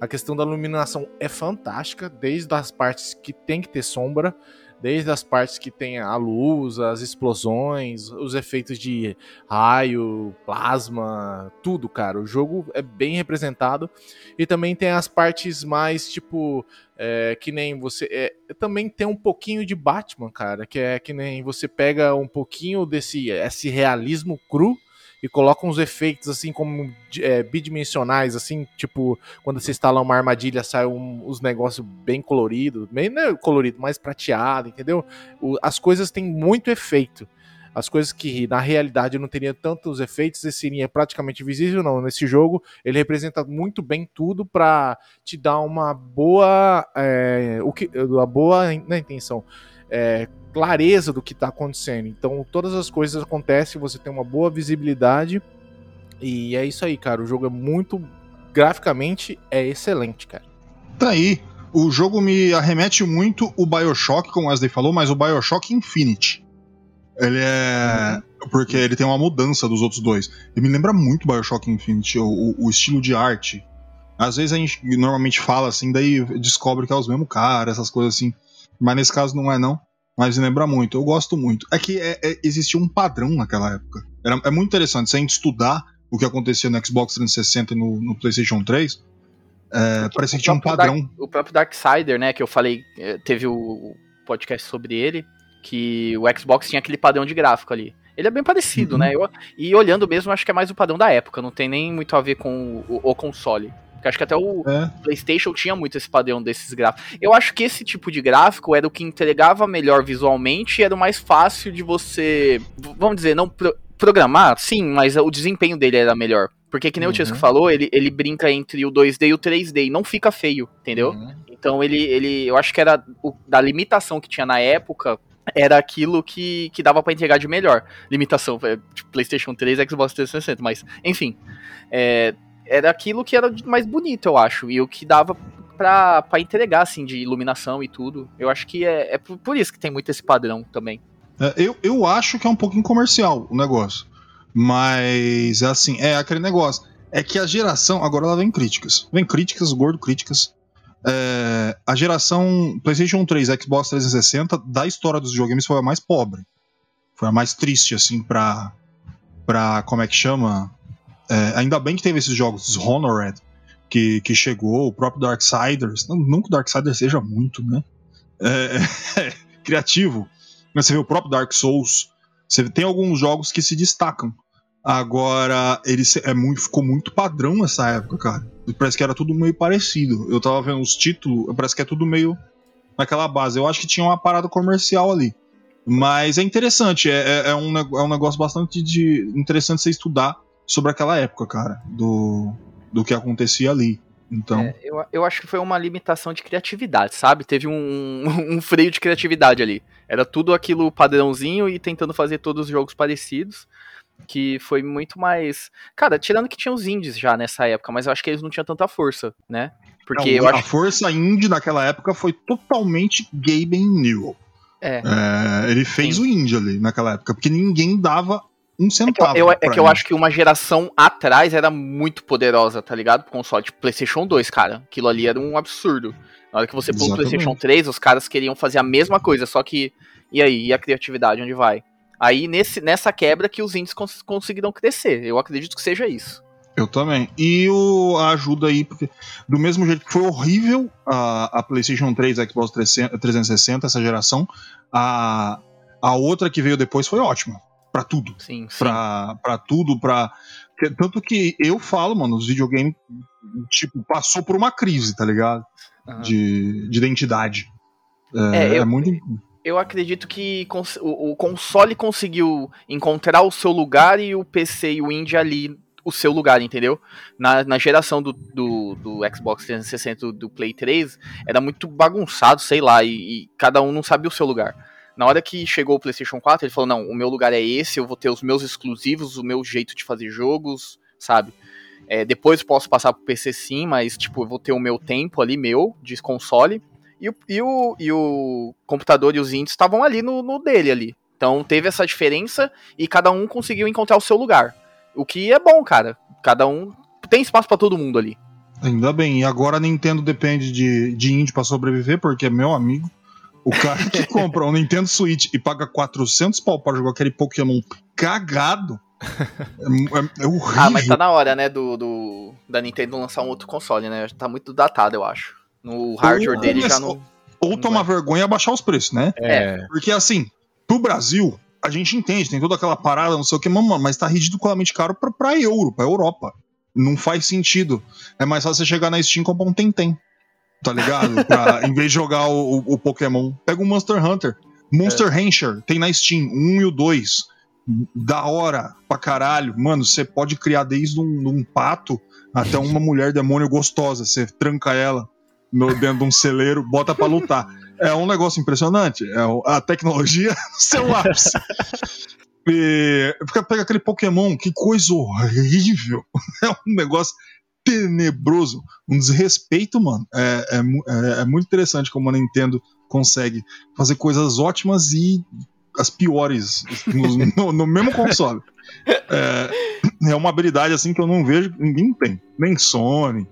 A questão da iluminação é fantástica, desde as partes que tem que ter sombra, desde as partes que tem a luz, as explosões, os efeitos de raio, plasma, tudo, cara. O jogo é bem representado e também tem as partes mais tipo é, que nem você é, também tem um pouquinho de Batman, cara, que é que nem você pega um pouquinho desse esse realismo cru e coloca uns efeitos assim como é, bidimensionais, assim, tipo, quando você instala uma armadilha, sai um, os negócios bem coloridos, bem não é colorido, mais prateado, entendeu? O, as coisas têm muito efeito. As coisas que na realidade não teriam tantos efeitos e seria praticamente visível, não. Nesse jogo, ele representa muito bem tudo para te dar uma boa. É, o que, uma boa né, intenção. É, clareza do que está acontecendo. Então, todas as coisas acontecem, você tem uma boa visibilidade. E é isso aí, cara. O jogo é muito. Graficamente, é excelente, cara. Tá aí. O jogo me arremete muito o Bioshock, como o Wesley falou, mas o Bioshock Infinite. Ele é. Uhum. Porque ele tem uma mudança dos outros dois. Ele me lembra muito o Bioshock Infinite, o, o estilo de arte. Às vezes a gente normalmente fala assim, daí descobre que é os mesmos caras, essas coisas assim. Mas nesse caso não é, não mas lembra muito. Eu gosto muito. É que é, é, existia um padrão naquela época. Era, é muito interessante. Se a gente estudar o que acontecia no Xbox 360 e no, no PlayStation 3, é, parece que tinha um padrão. Dark, o próprio Darksider, né, que eu falei, é, teve o podcast sobre ele, que o Xbox tinha aquele padrão de gráfico ali. Ele é bem parecido, uhum. né? Eu, e olhando mesmo, acho que é mais o padrão da época, não tem nem muito a ver com o, o console. Porque acho que até o é. PlayStation tinha muito esse padrão desses gráficos. Eu acho que esse tipo de gráfico era o que entregava melhor visualmente e era o mais fácil de você, vamos dizer, não pro programar, sim, mas o desempenho dele era melhor. Porque que nem uhum. o Tiesco falou, ele, ele brinca entre o 2D e o 3D e não fica feio, entendeu? Uhum. Então ele, ele, eu acho que era o, da limitação que tinha na época, era aquilo que, que dava para entregar de melhor. Limitação, é, tipo, PlayStation 3, Xbox 360, mas enfim. É, era aquilo que era mais bonito, eu acho, e o que dava pra, entregar, assim, de iluminação e tudo. Eu acho que é, é por isso que tem muito esse padrão também. É, eu, eu acho que é um pouquinho comercial o negócio. Mas, assim, é aquele negócio. É que a geração. Agora ela vem críticas. Vem críticas, gordo críticas. É, a geração PlayStation 3, Xbox 360, da história dos videogames foi a mais pobre. Foi a mais triste, assim, pra. pra como é que chama? É, ainda bem que teve esses jogos Dishonored que, que chegou, o próprio Darksiders. Não, não que o Darksiders seja muito, né? É, é, criativo. Mas você vê o próprio Dark Souls. Você tem alguns jogos que se destacam. Agora, ele é muito, ficou muito padrão nessa época, cara. Parece que era tudo meio parecido. Eu tava vendo os títulos, parece que é tudo meio naquela base. Eu acho que tinha uma parada comercial ali. Mas é interessante, é, é, é um, é um negócio bastante de, interessante você estudar sobre aquela época, cara, do, do que acontecia ali. Então. É, eu, eu acho que foi uma limitação de criatividade, sabe? Teve um, um freio de criatividade ali. Era tudo aquilo padrãozinho e tentando fazer todos os jogos parecidos. Que foi muito mais. Cara, tirando que tinha os indies já nessa época, mas eu acho que eles não tinham tanta força, né? Porque não, eu a acho... força indie naquela época foi totalmente Gaben Newell. É. é. ele fez Sim. o indie ali naquela época, porque ninguém dava um centavo. É que eu, é que eu acho que uma geração atrás era muito poderosa, tá ligado? Pro console de PlayStation 2, cara. Aquilo ali era um absurdo. Na hora que você pôs o PlayStation 3, os caras queriam fazer a mesma coisa, só que. E aí? E a criatividade, onde vai? Aí nesse, nessa quebra que os indies cons conseguiram crescer. Eu acredito que seja isso. Eu também. E o, a ajuda aí, porque do mesmo jeito que foi horrível a, a PlayStation 3 a Xbox 360, essa geração, a, a outra que veio depois foi ótima para tudo. Sim, sim. Pra, pra tudo, pra. Tanto que eu falo, mano, os videogames, tipo, passou por uma crise, tá ligado? Uhum. De, de identidade. É, é, eu, é muito. Eu acredito que o, o console conseguiu encontrar o seu lugar e o PC e o indie ali o seu lugar, entendeu? Na, na geração do, do, do Xbox 360 do, do Play 3, era muito bagunçado, sei lá, e, e cada um não sabia o seu lugar. Na hora que chegou o PlayStation 4, ele falou: não, o meu lugar é esse, eu vou ter os meus exclusivos, o meu jeito de fazer jogos, sabe? É, depois posso passar pro PC sim, mas tipo, eu vou ter o meu tempo ali, meu, de console. E o, e o, e o computador e os indies estavam ali no, no dele ali. Então teve essa diferença e cada um conseguiu encontrar o seu lugar. O que é bom, cara. Cada um tem espaço para todo mundo ali. Ainda bem. E agora a Nintendo depende de, de indie pra sobreviver, porque, meu amigo, o cara que compra um Nintendo Switch e paga 400 pau pra jogar aquele Pokémon cagado. É, é, é horrível. Ah, mas tá na hora, né, do, do, da Nintendo lançar um outro console, né? Tá muito datado, eu acho. No hardware Ou dele já não. Ou tomar vergonha e abaixar os preços, né? É. Porque assim, pro Brasil, a gente entende, tem toda aquela parada, não sei o que, mano, mas tá ridiculamente caro pra, pra euro, pra Europa. Não faz sentido. É mais fácil você chegar na Steam e comprar um Tentem. Tá ligado? Pra, em vez de jogar o, o- o Pokémon. Pega um Monster Hunter. Monster Rancher tem na Steam, o 1 e o 2. Da hora pra caralho. Mano, você pode criar desde um, um pato até uma mulher demônio gostosa. Você tranca ela no, dentro de um celeiro, bota pra lutar. É um negócio impressionante. É a tecnologia no seu ápice. E, pega aquele Pokémon, que coisa horrível. É um negócio tenebroso. Um desrespeito, mano. É, é, é- é muito interessante como a Nintendo consegue fazer coisas ótimas e as piores no, no- no mesmo console. É, é uma habilidade assim que eu não vejo ninguém tem. Nem Sony,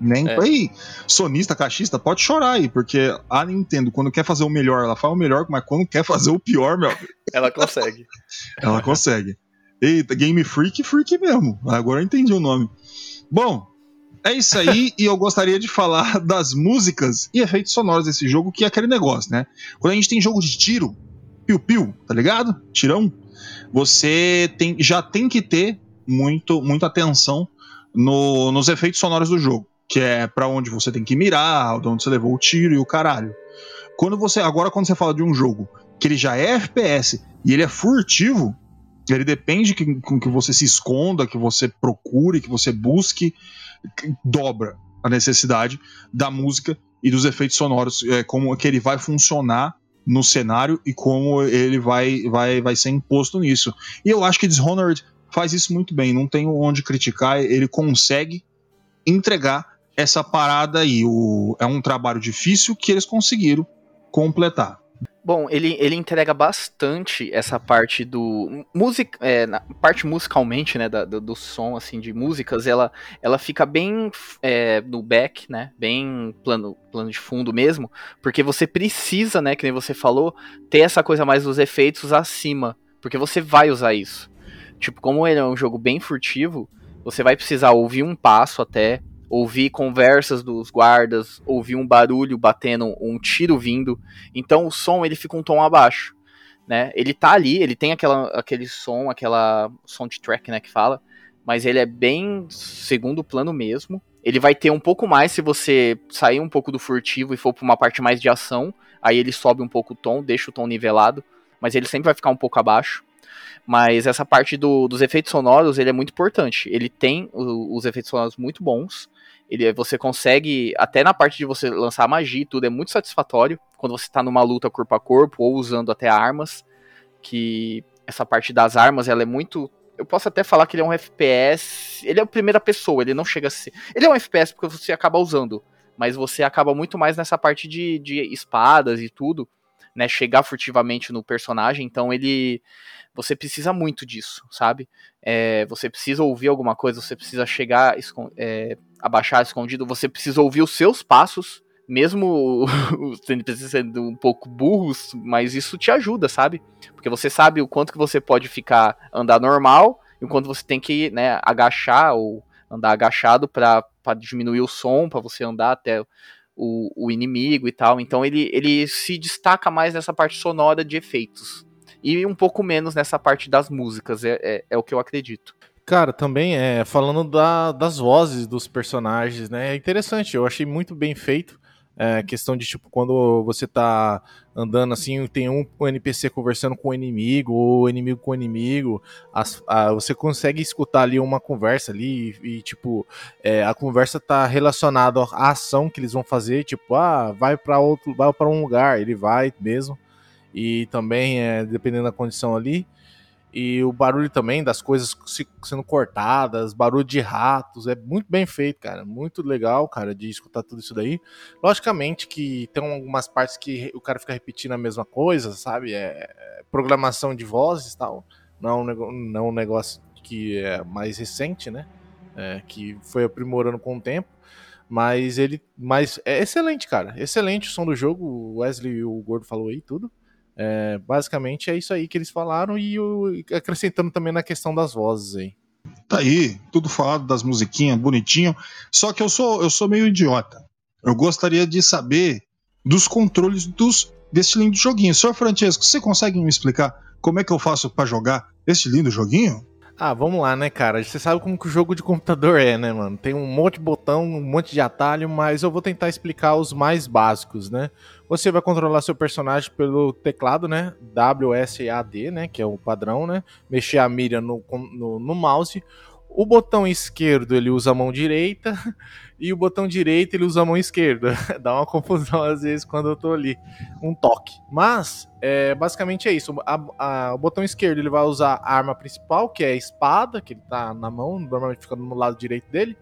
nem. É. Aí, sonista, caixista, pode chorar aí, porque a Nintendo, quando quer fazer o melhor, ela faz o melhor, mas quando quer fazer o pior, meu, Ela consegue. ela consegue. Eita, Game Freak, Freak mesmo. Agora eu entendi o nome. Bom, é isso aí, e eu gostaria de falar das músicas e efeitos sonoros desse jogo, que é aquele negócio, né? Quando a gente tem jogo de tiro, piu-piu, tá ligado? Tirão, você tem, já tem que ter muito, muita atenção no- nos efeitos sonoros do jogo, que é pra onde você tem que mirar, de onde você levou o tiro e o caralho. Quando você, agora quando você fala de um jogo que ele já é FPS e ele é furtivo, ele depende que, que você se esconda, que você procure, que você busque, que dobra a necessidade da música e dos efeitos sonoros, é, como que ele vai funcionar no cenário e como ele vai, vai, vai ser imposto nisso. E eu acho que Dishonored faz isso muito bem, não tenho onde criticar, ele consegue entregar essa parada aí. O, é um trabalho difícil que eles conseguiram completar. Bom, ele, ele entrega bastante essa parte do. Música, é, na parte musicalmente, né? da- do, do som, assim, de músicas, ela, ela fica bem é, no back, né? Bem plano, plano de fundo mesmo. Porque você precisa, né? Que nem você falou, ter essa coisa mais dos efeitos acima. Porque você vai usar isso. Tipo, como ele é um jogo bem furtivo, você vai precisar ouvir um passo até, ouvir conversas dos guardas, ouvir um barulho batendo, um tiro vindo. Então o som ele fica um tom abaixo, né? Ele tá ali, ele tem aquela, aquele som, aquela soundtrack, né, que fala, mas ele é bem segundo plano mesmo. Ele vai ter um pouco mais se você sair um pouco do furtivo e for pra uma parte mais de ação, aí ele sobe um pouco o tom, deixa o tom nivelado, mas ele sempre vai ficar um pouco abaixo. Mas essa parte do- dos efeitos sonoros, ele é muito importante. Ele tem os efeitos sonoros muito bons. Ele, você consegue, até na parte de você lançar magia e tudo, é muito satisfatório. Quando você tá numa luta corpo a corpo, ou usando até armas. Que essa parte das armas, ela é muito. Eu posso até falar que ele é um FPS. Ele é a primeira pessoa, ele não chega a ser. Ele é um FPS porque você acaba usando. Mas você acaba muito mais nessa parte de, de espadas e tudo. Né, chegar furtivamente no personagem, então ele. Você precisa muito disso, sabe? É, você precisa ouvir alguma coisa, você precisa chegar, escon- é, abaixar escondido, você precisa ouvir os seus passos, mesmo sendo sendo um pouco burros, mas isso te ajuda, sabe? Porque você sabe o quanto que você pode ficar andar normal e o quanto você tem que né, agachar ou andar agachado para diminuir o som, para você andar até o, o inimigo e tal. Então ele, ele se destaca mais nessa parte sonora de efeitos. E um pouco menos nessa parte das músicas, é, é, é o que eu acredito. Cara, também é falando da- das vozes dos personagens, né? É interessante, eu achei muito bem feito É, questão de, tipo, quando você tá andando assim, tem um, um NPC conversando com o inimigo, ou inimigo com o inimigo, as, a, você consegue escutar ali uma conversa ali, e, e tipo, é, a conversa tá relacionada à ação que eles vão fazer, tipo, ah, vai para outro, vai para um lugar, ele vai mesmo, e também, é, dependendo da condição ali, e o barulho também das coisas sendo cortadas, barulho de ratos, é muito bem feito, cara. Muito legal, cara, de escutar tudo isso daí. Logicamente que tem algumas partes que o cara fica repetindo a mesma coisa, sabe? É programação de vozes e tal. Não, é não é um negócio que é mais recente, né? É, que foi aprimorando com o tempo. Mas ele. Mas é excelente, cara. Excelente o som do jogo. O Wesley e o Gordo falou aí tudo. É, basicamente é isso aí que eles falaram e o, acrescentando também na questão das vozes aí. Tá aí, tudo falado das musiquinhas, bonitinho. Só que eu sou, eu sou meio idiota. Eu gostaria de saber dos controles dos, desse lindo joguinho. Senhor Francesco, você consegue me explicar como é que eu faço para jogar esse lindo joguinho? Ah, vamos lá, né, cara? Você sabe como que o jogo de computador é, né, mano? Tem um monte de botão, um monte de atalho, mas eu vou tentar explicar os mais básicos, né? Você vai controlar seu personagem pelo teclado, né? WSAD, né? Que é o padrão, né? Mexer a mira no, no, no mouse. O botão esquerdo ele usa a mão direita e o botão direito ele usa a mão esquerda. Dá uma confusão às vezes quando eu tô ali, um toque. Mas é, basicamente é isso. A, a, o botão esquerdo ele vai usar a arma principal, que é a espada, que ele tá na mão, normalmente fica no lado direito dele.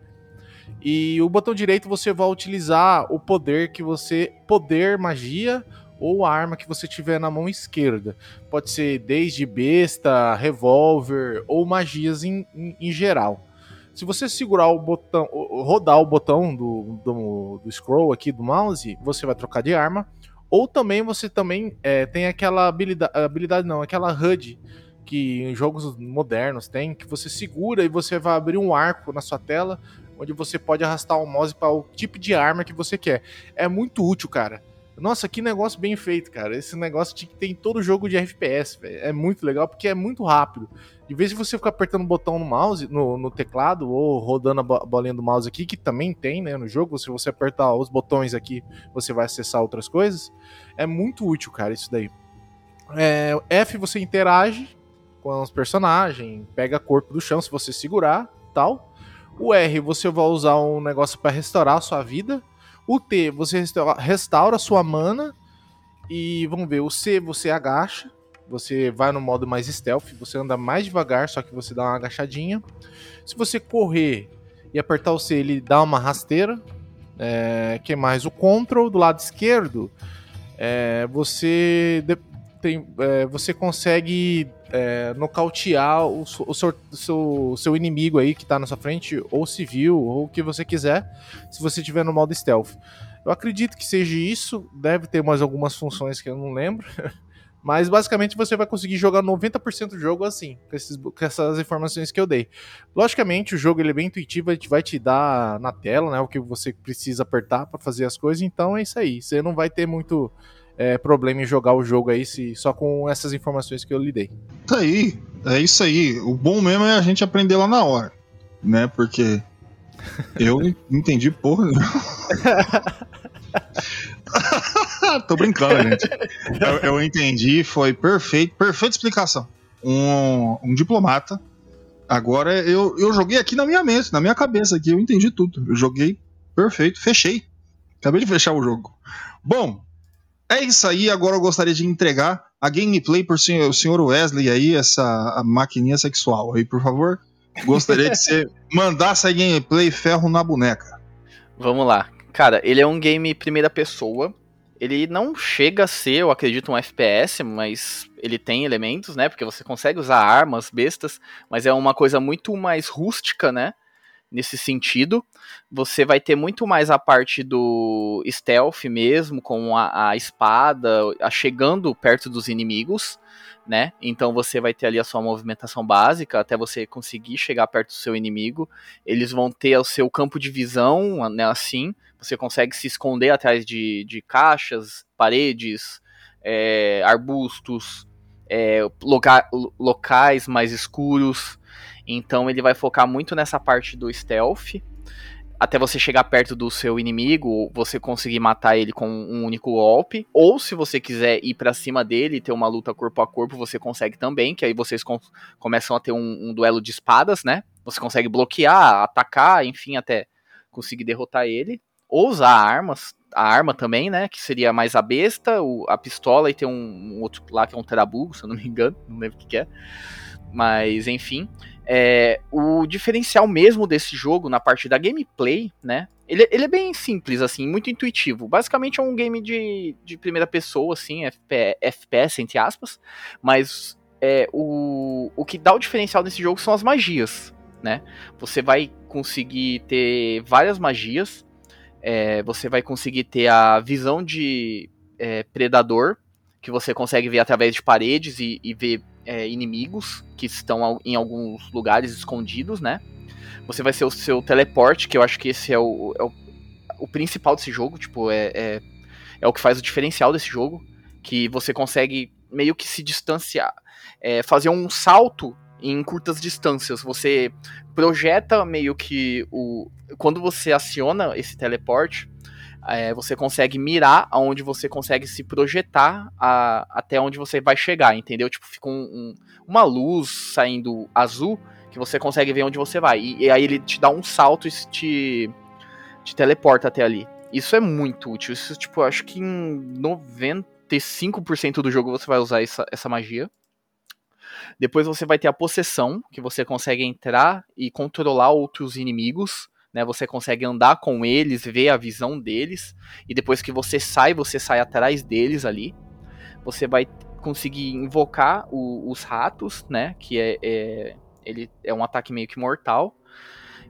E o botão direito você vai utilizar o poder que você poder magia ou a arma que você tiver na mão esquerda. Pode ser desde besta, revólver ou magias em, em, em geral. Se você segurar o botão, rodar o botão do, do, do, scroll aqui do mouse, você vai trocar de arma. Ou também você também é, tem aquela habilidade, habilidade não, aquela HUD que em jogos modernos tem, que você segura e você vai abrir um arco na sua tela, onde você pode arrastar o mouse para o tipo de arma que você quer. É muito útil, cara. Nossa, que negócio bem feito, cara. Esse negócio que tem todo jogo de FPS, véio. É muito legal porque é muito rápido. Em vez de você ficar apertando o botão no mouse, no, no teclado, ou rodando a bolinha do mouse aqui, que também tem, né, no jogo, se você apertar os botões aqui, você vai acessar outras coisas. É muito útil, cara, isso daí. É, F você interage com os personagens, pega corpo do chão se você segurar, tal. O R você vai usar um negócio para restaurar a sua vida o T, você restaura sua mana. E vamos ver, o C você agacha. Você vai no modo mais stealth, você anda mais devagar, só que você dá uma agachadinha. Se você correr e apertar o C, ele dá uma rasteira. É, que mais? O control do lado esquerdo, é, você tem, é, você consegue é, nocautear o, o, seu, seu, seu, inimigo aí que tá na sua frente, ou civil, ou o que você quiser, se você tiver no modo stealth. Eu acredito que seja isso, deve ter mais algumas funções que eu não lembro. Mas basicamente você vai conseguir jogar 90% do jogo assim, com, esses, com, essas informações que eu dei. Logicamente, o jogo ele é bem intuitivo, a gente vai te dar na tela, né, o que você precisa apertar para fazer as coisas, então é isso aí. Você não vai ter muito é, problema em jogar o jogo aí se, só com essas informações que eu lhe dei. Tá aí, é isso aí. O bom mesmo é a gente aprender lá na hora, né? Porque eu não entendi porra. Tô brincando, gente. Eu, eu, entendi, foi perfeito, perfeita explicação. Um, um diplomata. Agora eu, eu joguei aqui na minha mente, na minha cabeça aqui, eu entendi tudo. Eu joguei perfeito, fechei. Acabei de fechar o jogo. Bom, é isso aí, agora eu gostaria de entregar a gameplay por senhor, senhor Wesley aí, essa maquininha sexual aí, por favor. Gostaria que você mandasse a gameplay ferro na boneca. Vamos lá. Cara, ele é um game primeira pessoa. Ele não chega a ser, eu acredito, um FPS, mas ele tem elementos, né? Porque você consegue usar armas, bestas, mas é uma coisa muito mais rústica, né? Nesse sentido. Você vai ter muito mais a parte do stealth mesmo, com a, a espada a chegando perto dos inimigos, né? Então você vai ter ali a sua movimentação básica até você conseguir chegar perto do seu inimigo. Eles vão ter o seu campo de visão, né? Assim, você consegue se esconder atrás de, de caixas, paredes, é, arbustos, é, loca locais mais escuros. Então ele vai focar muito nessa parte do stealth. até você chegar perto do seu inimigo, você conseguir matar ele com um único golpe. Ou se você quiser ir para cima dele e ter uma luta corpo a corpo, você consegue também, que aí vocês com começam a ter um, um duelo de espadas, né? Você consegue bloquear, atacar, enfim, até conseguir derrotar ele. Ou usar armas, a arma também, né? Que seria mais a besta, o, a pistola e tem um, um, outro lá que é um terabugo, se eu não me engano, não lembro o que, que é. Mas, enfim. É, o diferencial mesmo desse jogo na parte da gameplay, né? Ele, ele, é bem simples, assim, muito intuitivo. Basicamente é um game de, de primeira pessoa, assim, FP, FPS, entre aspas. Mas é, o, o que dá o diferencial nesse jogo são as magias, né? Você vai conseguir ter várias magias. É, você vai conseguir ter a visão de é, predador, que você consegue ver através de paredes e, e ver é, inimigos que estão em alguns lugares escondidos, né? Você vai ser o seu teleporte, que eu acho que esse é o, é o, o, principal desse jogo, tipo, é, é, é, o que faz o diferencial desse jogo, que você consegue meio que se distanciar, é, fazer um salto em curtas distâncias. Você projeta meio que o. Quando você aciona esse teleporte, é, você consegue mirar aonde você consegue se projetar a, até onde você vai chegar, entendeu? Tipo, fica um, um, uma luz saindo azul que você consegue ver onde você vai. E, e, aí ele te dá um salto e te, te teleporta até ali. Isso é muito útil. Isso, tipo, acho que em 95% do jogo você vai usar essa, essa magia. Depois você vai ter a possessão, que você consegue entrar e controlar outros inimigos né? Você consegue andar com eles, ver a visão deles, e depois que você sai, você sai atrás deles ali. Você vai conseguir invocar o, os ratos, né? Que é, é, ele é um ataque meio que mortal.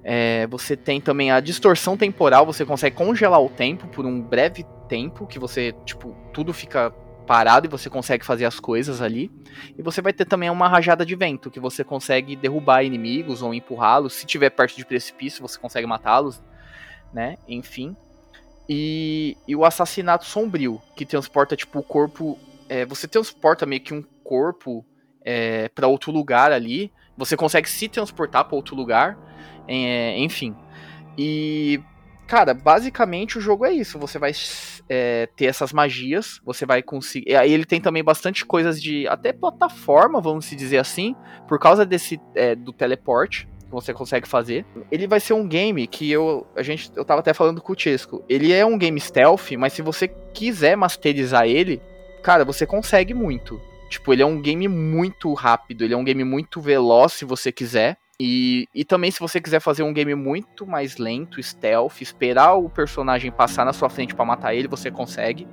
É, você tem também a distorção temporal, você consegue congelar o tempo por um breve tempo, que você, tipo, tudo fica parado e você consegue fazer as coisas ali. E você vai ter também uma rajada de vento, que você consegue derrubar inimigos ou empurrá-los. Se tiver perto de precipício, você consegue matá-los, né? Enfim. E, e, o assassinato sombrio, que transporta tipo o corpo. É, você transporta meio que um corpo é, para outro lugar ali. Você consegue se transportar para outro lugar. É, enfim. E cara, basicamente o jogo é isso. Você vai é, ter essas magias, você vai conseguir. Aí ele tem também bastante coisas de até plataforma, vamos se dizer assim, por causa desse é, do teleporte que você consegue fazer. Ele vai ser um game que eu a gente eu tava até falando com o Chesco. Ele é um game stealth, mas se você quiser masterizar ele, cara, você consegue muito. Tipo, ele é um game muito rápido, ele é um game muito veloz se você quiser. E, e também, se você quiser fazer um game muito mais lento, stealth, esperar o personagem passar na sua frente para matar ele, você consegue.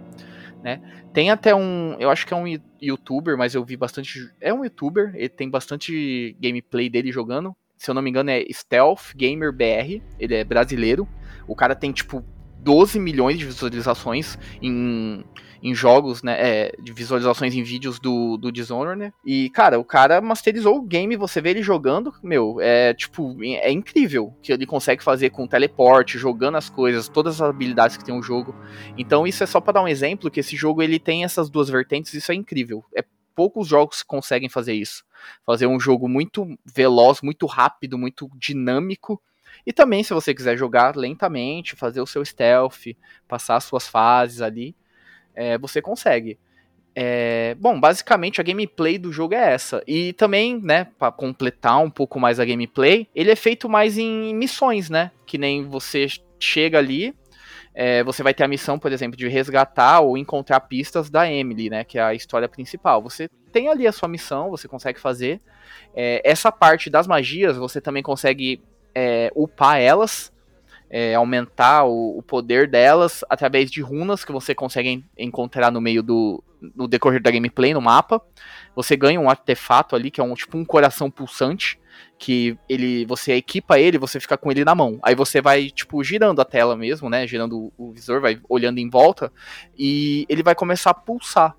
Né? Tem até um. Eu acho que é um youtuber, mas eu vi bastante. É um youtuber, ele tem bastante gameplay dele jogando. Se eu não me engano, é Stealth Gamer BR. Ele é brasileiro. O cara tem, tipo, 12 milhões de visualizações em em jogos, né, é, de visualizações em vídeos do, do Dishonored, né? E, cara, o cara masterizou o game, você vê ele jogando, meu, é tipo, é incrível que ele consegue fazer com teleporte, jogando as coisas, todas as habilidades que tem o jogo. Então, isso é só para dar um exemplo que esse jogo ele tem essas duas vertentes, isso é incrível. É poucos jogos conseguem fazer isso. Fazer um jogo muito veloz, muito rápido, muito dinâmico. E também, se você quiser jogar lentamente, fazer o seu stealth, passar as suas fases ali, é, você consegue. É, bom, basicamente a gameplay do jogo é essa. E também, né, para completar um pouco mais a gameplay, ele é feito mais em missões, né? Que nem você chega ali, é, você vai ter a missão, por exemplo, de resgatar ou encontrar pistas da Emily, né? Que é a história principal. Você tem ali a sua missão, você consegue fazer. É, essa parte das magias, você também consegue é, upar elas é, aumentar o, o, poder delas através de runas que você consegue encontrar no meio do no decorrer da gameplay no mapa. Você ganha um artefato ali que é um tipo um coração pulsante que ele você equipa ele, você fica com ele na mão. Aí você vai tipo girando a tela mesmo, né, girando o, o visor, vai olhando em volta e ele vai começar a pulsar.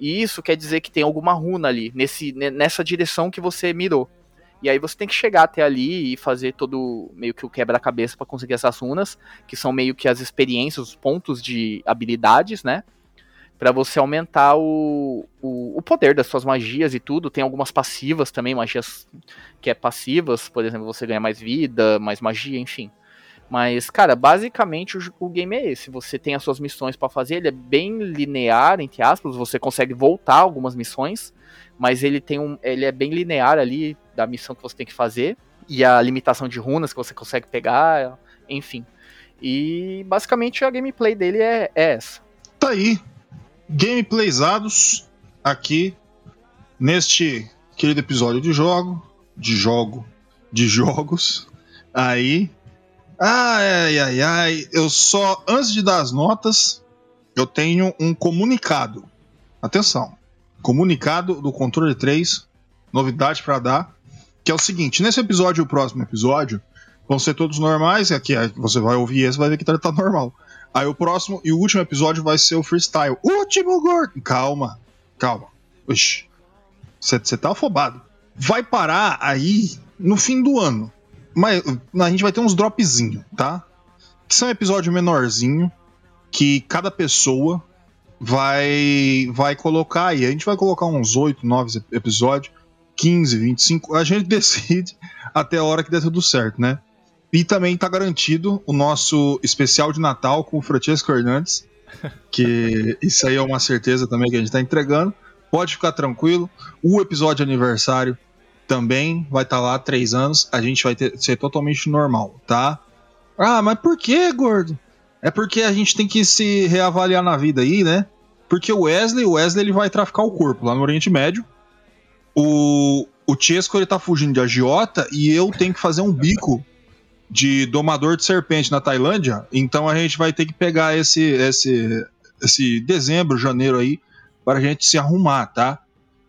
E isso quer dizer que tem alguma runa ali nesse nessa direção que você mirou. E aí você tem que chegar até ali e fazer todo meio que o quebra-cabeça para conseguir essas runas, que são meio que as experiências, os pontos de habilidades, né? Para você aumentar o, o, o, poder das suas magias e tudo. Tem algumas passivas também, magias que é passivas, por exemplo, você ganha mais vida, mais magia, enfim. Mas, cara, basicamente o, o game é esse. Você tem as suas missões para fazer, ele é bem linear, entre aspas, você consegue voltar algumas missões, mas ele tem um. ele é bem linear ali da missão que você tem que fazer. E a limitação de runas que você consegue pegar, enfim. E basicamente a gameplay dele é, é essa. Tá aí. Gameplaysados aqui neste querido episódio de jogo. De jogo. De jogos. Aí. Ai, ai, ai. Eu só, antes de dar as notas, eu tenho um comunicado. Atenção. Comunicado do controle 3. Novidade para dar. Que é o seguinte: nesse episódio e o próximo episódio vão ser todos normais. Aqui você vai ouvir esse vai ver que tá, tá normal. Aí o próximo e o último episódio vai ser o freestyle. Último gordo! Calma, calma. Você tá afobado. Vai parar aí no fim do ano. Mas a gente vai ter uns dropzinho, tá? Que são episódio menorzinho que cada pessoa vai vai colocar aí. A gente vai colocar uns 8, 9 episódios, 15, 25. A gente decide até a hora que der tudo certo, né? E também tá garantido o nosso especial de Natal com o Francesco Hernandes, que isso aí é uma certeza também que a gente tá entregando. Pode ficar tranquilo. O episódio de aniversário também vai estar tá lá três anos. A gente vai ter, ser totalmente normal, tá? Ah, mas por que, gordo? É porque a gente tem que se reavaliar na vida aí, né? Porque o Wesley, o Wesley ele vai traficar o corpo lá no Oriente Médio. O, o Chesco ele tá fugindo de agiota e eu tenho que fazer um bico de domador de serpente na Tailândia, então a gente vai ter que pegar esse, esse, esse dezembro, janeiro aí, para a gente se arrumar, tá?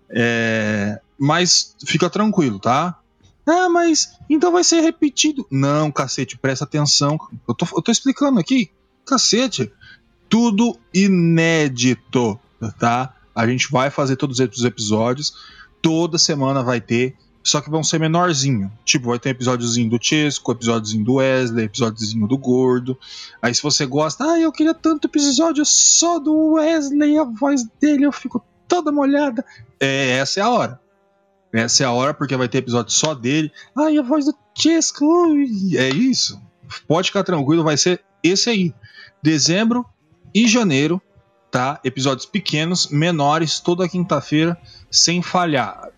É, mas fica tranquilo, tá? Ah, mas então vai ser repetido. Não, cacete, presta atenção. Eu tô, eu tô explicando aqui. Cacete. Tudo inédito, tá? A gente vai fazer todos os episódios. Toda semana vai ter só que vão ser menorzinho. Tipo, vai ter episódiozinho do Chesco, episódiozinho do Wesley, episódiozinho do Gordo. Aí se você gosta, ah, eu queria tanto episódio só do Wesley, a voz dele, eu fico toda molhada. É, essa é a hora. Essa é a hora porque vai ter episódio só dele. Ai, a voz do Chesco. É isso. Pode ficar tranquilo, vai ser esse aí. Dezembro e janeiro, tá? Episódios pequenos, menores, toda quinta-feira sem falhar.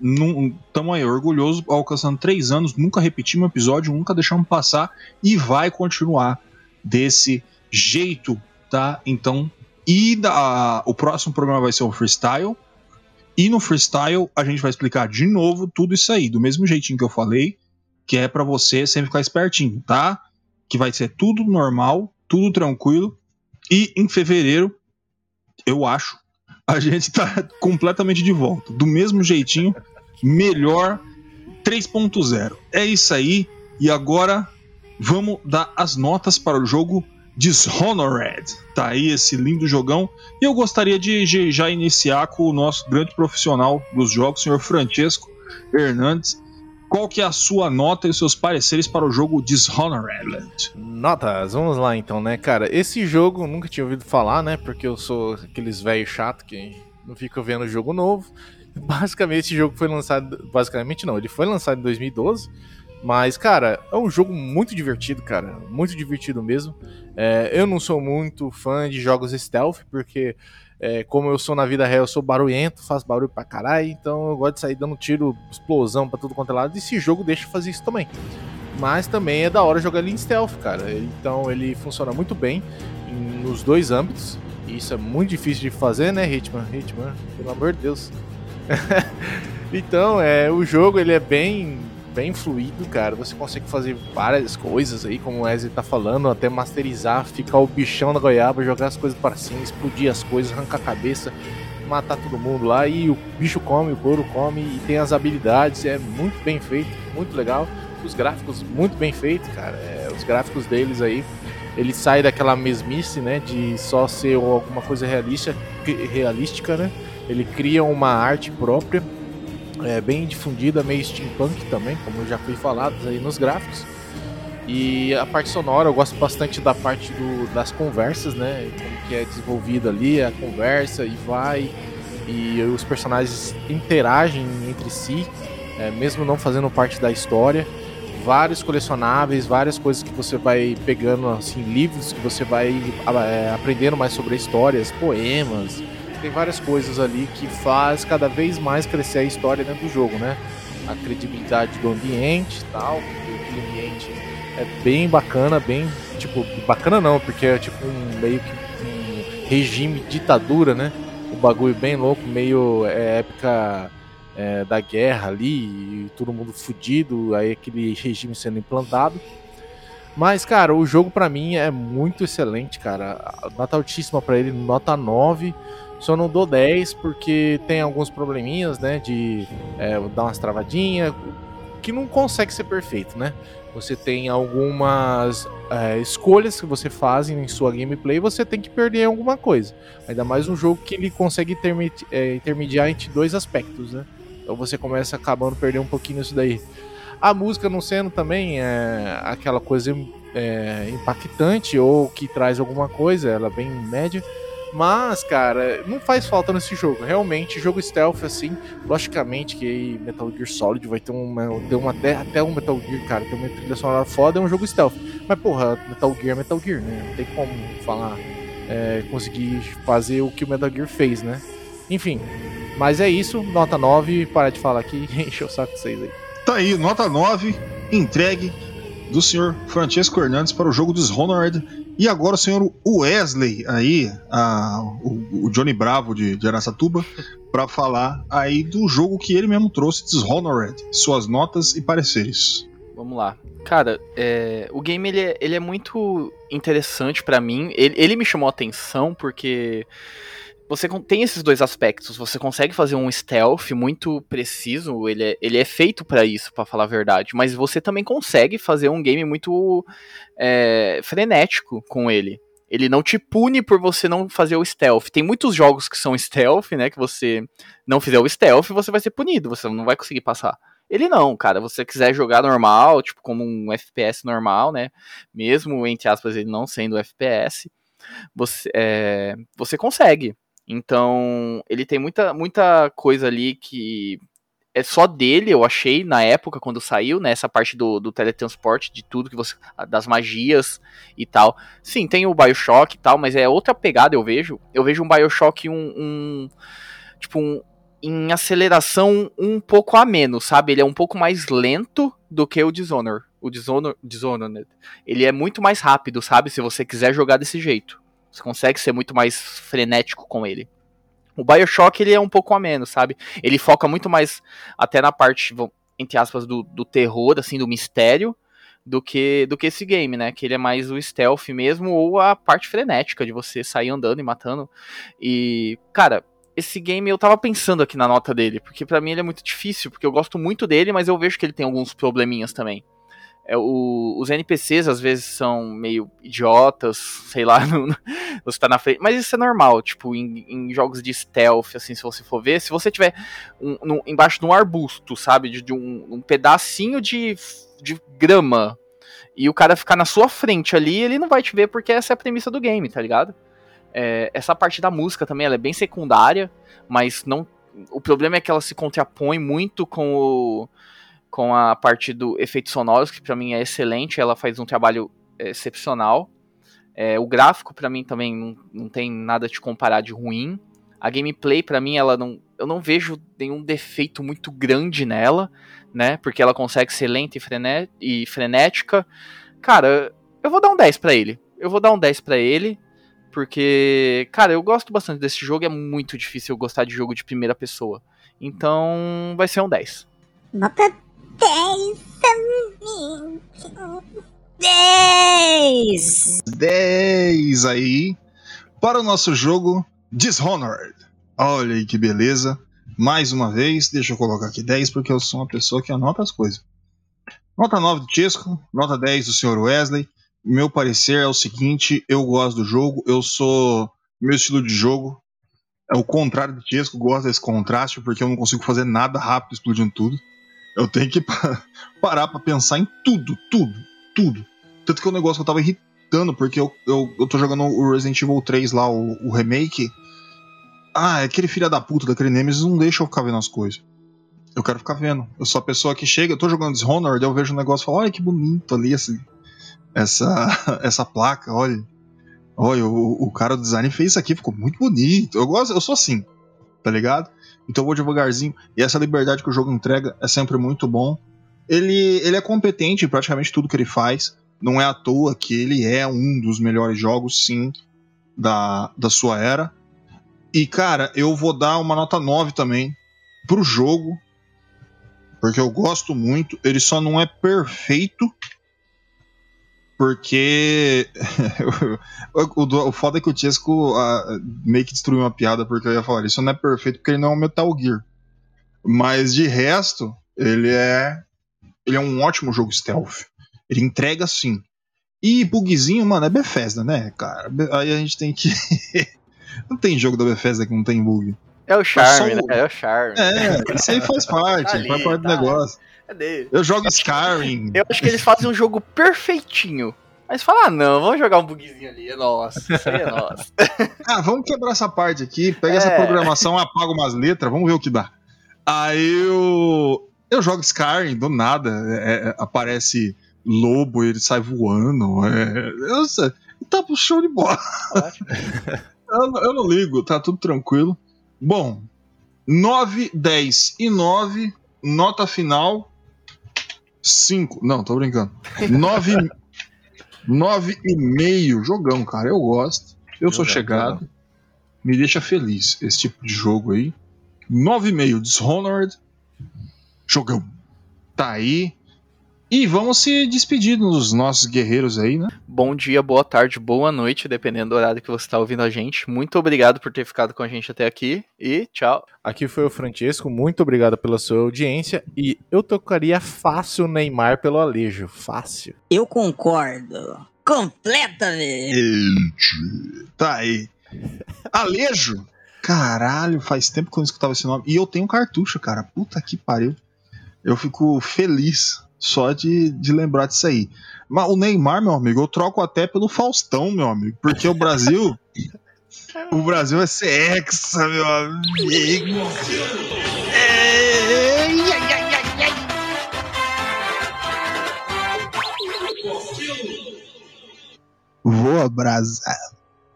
Estamos aí, orgulhoso, alcançando três anos, nunca repetimos um episódio, nunca deixamos passar e vai continuar desse jeito, tá? Então, e da, o próximo programa vai ser o freestyle. E no freestyle a gente vai explicar de novo tudo isso aí, do mesmo jeitinho que eu falei, que é para você sempre ficar espertinho, tá? Que vai ser tudo normal, tudo tranquilo. E em fevereiro, eu acho a gente tá completamente de volta. Do mesmo jeitinho, melhor 3.0. É isso aí. E agora vamos dar as notas para o jogo Dishonored. Tá aí esse lindo jogão. E eu gostaria de, já iniciar com o nosso grande profissional dos jogos, senhor Francesco Hernandes. Qual que é a sua nota e os seus pareceres para o jogo Dishonored? Notas, vamos lá então, né, cara? Esse jogo nunca tinha ouvido falar, né? Porque eu sou aqueles velho chato que não fica vendo jogo novo. Basicamente, esse jogo foi lançado. Basicamente, não, ele foi lançado em 2012. Mas, cara, é um jogo muito divertido, cara. Muito divertido mesmo. É, eu não sou muito fã de jogos stealth, porque é, como eu sou na vida real, eu sou barulhento, faço barulho pra caralho, então eu gosto de sair dando tiro, explosão pra tudo quanto é lado, e esse jogo deixa fazer isso também. Mas também é da hora jogar ele em stealth, cara. Então ele funciona muito bem nos dois âmbitos. E isso é muito difícil de fazer, né, Hitman? Hitman, pelo amor de Deus. então, é, o jogo ele é bem bem fluido, cara. Você consegue fazer várias coisas aí, como o Wesley tá falando, até masterizar, ficar o bichão da goiaba, jogar as coisas para cima, explodir as coisas, arrancar a cabeça, matar todo mundo lá. E o bicho come, o couro come e tem as habilidades. É muito bem feito, muito legal. Os gráficos muito bem feitos, cara. É, os gráficos deles aí. Ele sai daquela mesmice, né? De só ser alguma coisa realista, realística, né? Ele cria uma arte própria é, bem difundida, meio steampunk também, como já fui falado aí nos gráficos. E a parte sonora, eu gosto bastante da parte do, das conversas, né? Como que é desenvolvida ali, a conversa e vai. E os personagens interagem entre si, é, mesmo não fazendo parte da história. vários colecionáveis, várias coisas que você vai pegando, assim, livros que você vai é, aprendendo mais sobre histórias, poemas. Tem várias coisas ali que faz cada vez mais crescer a história dentro do jogo, né? A credibilidade do ambiente e tal, aquele ambiente é bem bacana, bem, tipo, bacana não, porque é tipo um meio que um regime ditadura, né? O bagulho bem louco, meio é, época é, da guerra ali, todo mundo fudido, aí aquele regime sendo implantado. Mas, cara, o jogo para mim é muito excelente, cara. Nota altíssima para ele, nota 9. Só não dou 10 porque tem alguns probleminhas, né? De é, dar umas travadinhas, que não consegue ser perfeito, né? Você tem algumas é, escolhas que você faz em sua gameplay você tem que perder alguma coisa. Ainda mais um jogo que ele consegue é, intermediar entre dois aspectos, né? Então você começa acabando perdendo um pouquinho isso daí. A música não sendo também é, aquela coisa é, impactante ou que traz alguma coisa, ela é bem média. Mas, cara, não faz falta nesse jogo. Realmente, jogo stealth, assim, logicamente que Metal Gear Solid vai ter uma. Ter uma até um Metal Gear, cara, tem uma trilha sonora foda, é um jogo stealth. Mas, porra, Metal Gear é Metal Gear, né? Não tem como falar. É, conseguir fazer o que o Metal Gear fez, né? Enfim, mas é isso, nota 9, para de falar aqui, enche o saco de vocês aí. Tá aí, nota 9, entregue do senhor Francesco Hernandes para o jogo Dishonored. E agora o senhor Wesley aí, a, o, o, Johnny Bravo de, de Aracatuba, para falar aí do jogo que ele mesmo trouxe, Dishonored, suas notas e pareceres. Vamos lá. Cara, é, o game ele é, ele é muito interessante para mim. Ele, ele me chamou a atenção porque você tem esses dois aspectos. Você consegue fazer um stealth muito preciso, ele é, ele é feito para isso, para falar a verdade. Mas você também consegue fazer um game muito é, frenético com ele. Ele não te pune por você não fazer o stealth. Tem muitos jogos que são stealth, né? Que você não fizer o stealth, você vai ser punido, você não vai conseguir passar. Ele não, cara. Você quiser jogar normal, tipo como um FPS normal, né? Mesmo entre aspas ele não sendo FPS, você, é, você consegue. Então, ele tem muita, muita coisa ali que é só dele, eu achei, na época, quando saiu, né? Essa parte do, do teletransporte, de tudo que você. das magias e tal. Sim, tem o Bioshock e tal, mas é outra pegada, eu vejo. Eu vejo um Bioshock um. um tipo, um, em aceleração um pouco a menos, sabe? Ele é um pouco mais lento do que o Dishonored. O Dishonored, Dishonored. Ele é muito mais rápido, sabe? Se você quiser jogar desse jeito. Você consegue ser muito mais frenético com ele. O Bioshock ele é um pouco a menos, sabe? Ele foca muito mais até na parte, entre aspas, do, do terror, assim, do mistério, do que do que esse game, né? Que ele é mais o stealth mesmo, ou a parte frenética de você sair andando e matando. E, cara, esse game eu tava pensando aqui na nota dele, porque para mim ele é muito difícil, porque eu gosto muito dele, mas eu vejo que ele tem alguns probleminhas também. É, o, os NPCs às vezes são meio idiotas, sei lá, não, você tá na frente. Mas isso é normal, tipo, em, em, jogos de stealth, assim, se você for ver, se você tiver um, embaixo de um arbusto, sabe? De, de um, um, pedacinho de, de grama, e o cara ficar na sua frente ali, ele não vai te ver porque essa é a premissa do game, tá ligado? É, essa parte da música também ela é bem secundária, mas não. O problema é que ela se contrapõe muito com o com a parte do efeitos sonoros, que para mim é excelente, ela faz um trabalho é, excepcional. É, o gráfico para mim também não, não tem nada de comparar de ruim. A gameplay para mim ela não, eu não vejo nenhum defeito muito grande nela, né? Porque ela consegue ser lenta e, frené frenética. Cara, eu vou dar um 10 para ele. Eu vou dar um 10 para ele, porque, cara, eu gosto bastante desse jogo, é muito difícil eu gostar de jogo de primeira pessoa. Então, vai ser um 10. Nota 10 10 10 aí para o nosso jogo Dishonored. Olha aí que beleza. Mais uma vez, deixa eu colocar aqui 10 porque eu sou uma pessoa que anota as coisas. Nota 9 do Chesco, nota 10 do Sr. Wesley. Meu parecer é o seguinte: eu gosto do jogo, eu sou. Meu estilo de jogo é o contrário do Chesco, gosto desse contraste porque eu não consigo fazer nada rápido explodindo tudo. Eu tenho que parar pra pensar em tudo, tudo, tudo. Tanto que é um negócio que eu tava irritando, porque eu, eu, eu tô jogando o Resident Evil 3 lá, o, o remake. Ah, aquele filho da puta daquele Nemesis não deixa eu ficar vendo as coisas. Eu quero ficar vendo. Eu sou a pessoa que chega, eu tô jogando Dishonored, eu vejo um negócio e falo, olha que bonito ali esse, essa, essa placa, olha. Olha, o, o cara do design fez isso aqui, ficou muito bonito. Eu gosto, eu sou assim, tá ligado? Então eu vou devagarzinho. E essa liberdade que o jogo entrega é sempre muito bom. Ele, ele é competente em praticamente tudo que ele faz. Não é à toa que ele é um dos melhores jogos, sim, da, da sua era. E, cara, eu vou dar uma nota 9 também pro jogo. Porque eu gosto muito. Ele só não é perfeito. Porque. o, o, o foda é que o Chesco uh, meio que destruiu uma piada. Porque eu ia falar, isso não é perfeito porque ele não é um Metal Gear. Mas de resto, ele é. Ele é um ótimo jogo stealth. Ele entrega sim. E bugzinho, mano, é Bethesda, né, cara? Aí a gente tem que. não tem jogo da Bethesda que não tem bug. É o charme, né? É o charme. É, isso aí faz parte, tá ali, faz parte tá. do negócio. É dele. Eu jogo Skyrim. Eu acho que eles fazem um jogo perfeitinho. Mas fala, ah, não, vamos jogar um bugzinho ali, é nosso, isso aí é nosso. ah, vamos quebrar essa parte aqui, pega é. essa programação, apaga umas letras, vamos ver o que dá. Aí eu, eu jogo Skyrim, do nada, é, é aparece lobo, ele sai voando. É, sei, tá pro show de bola. eu, eu, não ligo, tá tudo tranquilo. Bom, 9, 10 e 9, nota final 5. Não, tô brincando. 9, 9 e meio, jogão, cara. Eu gosto. Eu sou chegado. Me deixa feliz esse tipo de jogo aí. 9,5 Dishonored. Jogão. Tá aí. E vamos se despedir dos nossos guerreiros aí, né? Bom dia, boa tarde, boa noite, dependendo do horário que você está ouvindo a gente. Muito obrigado por ter ficado com a gente até aqui e tchau. Aqui foi o Francesco, muito obrigado pela sua audiência e eu tocaria fácil Neymar pelo Alejo, fácil. Eu concordo, completamente. Tá aí. Alejo? Caralho, faz tempo que eu não escutava esse nome. E eu tenho um cartucho, cara. Puta que pariu. Eu fico feliz só de, de lembrar disso aí. Mas o Neymar, meu amigo, eu troco até pelo Faustão, meu amigo, porque o Brasil. o Brasil é ser hexa, meu amigo. Voa, brasa.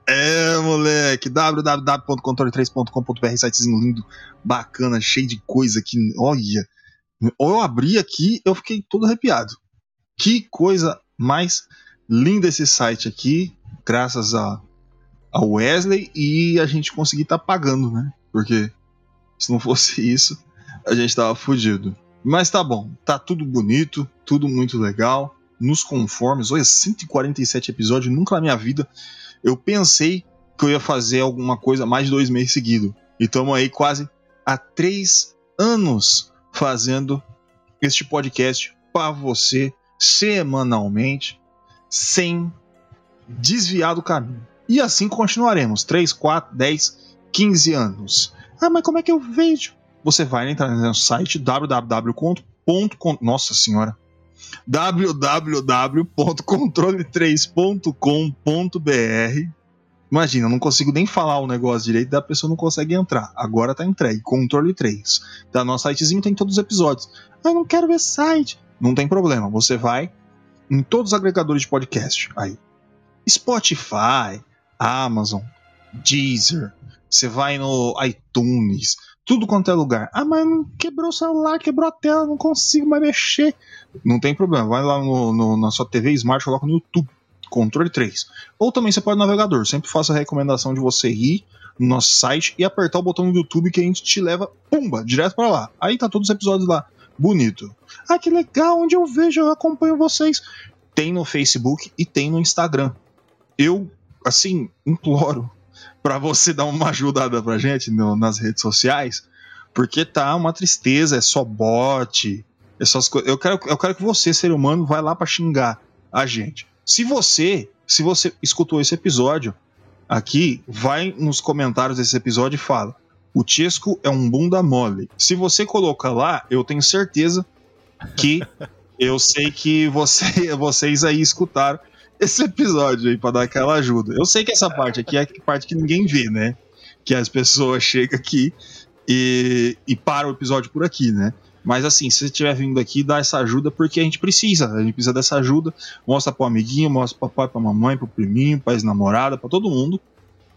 É, moleque, www.controle3.com.br, sitezinho lindo, bacana, cheio de coisa que, olha, ou eu abri aqui, eu fiquei todo arrepiado. Que coisa mais linda esse site aqui, graças a, a Wesley e a gente conseguir estar tá pagando, né? Porque se não fosse isso, a gente tava fudido. Mas tá bom, tá tudo bonito, tudo muito legal, nos conformes. Olha, 147 episódios, nunca na minha vida eu pensei que eu ia fazer alguma coisa mais de dois meses seguidos. E estamos aí quase há três anos fazendo este podcast para você semanalmente, sem desviar do caminho. E assim continuaremos 3, 4, 10, 15 anos. Ah, mas como é que eu vejo? Você vai entrar no site www. Nossa senhora www.controle3.com.br Imagina, eu não consigo nem falar o negócio direito, da pessoa não consegue entrar. Agora tá entregue, controle 3. Tá no nosso sitezinho tem todos os episódios. Ah, não quero ver site. Não tem problema, você vai em todos os agregadores de podcast. Aí, Spotify, Amazon, Deezer, você vai no iTunes, tudo quanto é lugar. Ah, mas quebrou o celular, quebrou a tela, não consigo mais mexer. Não tem problema, vai lá no, no na sua TV Smart, coloca no YouTube controle 3. Ou também você pode navegador. Sempre faço a recomendação de você ir no nosso site e apertar o botão do YouTube que a gente te leva, pumba, direto para lá. Aí tá todos os episódios lá. Bonito. Ah, que legal, onde eu vejo, eu acompanho vocês. Tem no Facebook e tem no Instagram. Eu, assim, imploro para você dar uma ajudada pra gente no, nas redes sociais, porque tá uma tristeza, é só bot, é só as coisas. Eu quero, eu quero que você, ser humano, vai lá para xingar a gente. Se você, se você escutou esse episódio aqui, vai nos comentários desse episódio e fala: "O Chesco é um bunda mole". Se você colocar lá, eu tenho certeza que eu sei que você, vocês aí escutaram esse episódio aí para dar aquela ajuda. Eu sei que essa parte aqui é a parte que ninguém vê, né? Que as pessoas chegam aqui e, e param o episódio por aqui, né? Mas assim, se você estiver vindo aqui, dá essa ajuda porque a gente precisa. A gente precisa dessa ajuda. Mostra pro amiguinho, mostra pro papai, pra mamãe, pro priminho, pra ex-namorada, pra todo mundo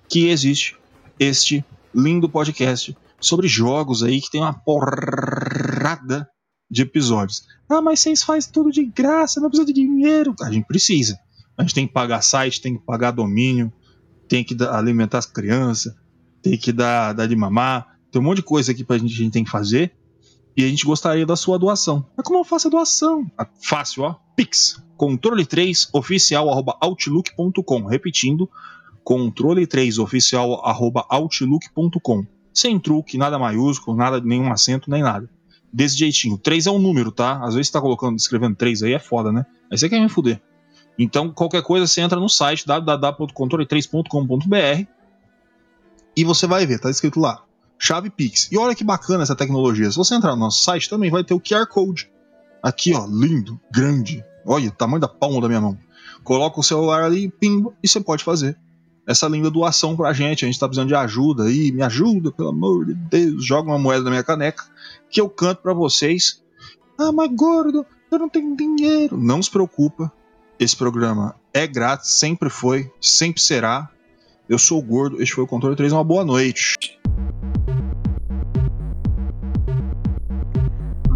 que existe este lindo podcast sobre jogos aí que tem uma porrada de episódios. Ah, mas vocês fazem tudo de graça, não precisa de dinheiro. A gente precisa. A gente tem que pagar site, tem que pagar domínio, tem que alimentar as crianças, tem que dar, dar de mamar. Tem um monte de coisa aqui pra gente, a gente tem que fazer. E a gente gostaria da sua doação. Mas como eu faço a doação? Ah, fácil, ó. Pix. Controle 3 oficial outlook.com. Repetindo, controle 3 oficial outlook.com. Sem truque, nada maiúsculo, nada, nenhum acento, nem nada. Desse jeitinho. 3 é um número, tá? Às vezes você tá colocando, escrevendo 3 aí é foda, né? Aí você quer me fuder. Então, qualquer coisa, você entra no site www.controle3.com.br e você vai ver, tá escrito lá. Chave Pix. E olha que bacana essa tecnologia. Se você entrar no nosso site, também vai ter o QR Code. Aqui, ó, lindo, grande. Olha o tamanho da palma da minha mão. Coloca o celular ali, pimba, e você pode fazer essa linda doação pra gente. A gente tá precisando de ajuda aí. Me ajuda, pelo amor de Deus. Joga uma moeda na minha caneca que eu canto para vocês. Ah, mas gordo, eu não tenho dinheiro. Não se preocupa. Esse programa é grátis, sempre foi, sempre será. Eu sou o Gordo, este foi o Controle 3. Uma boa noite.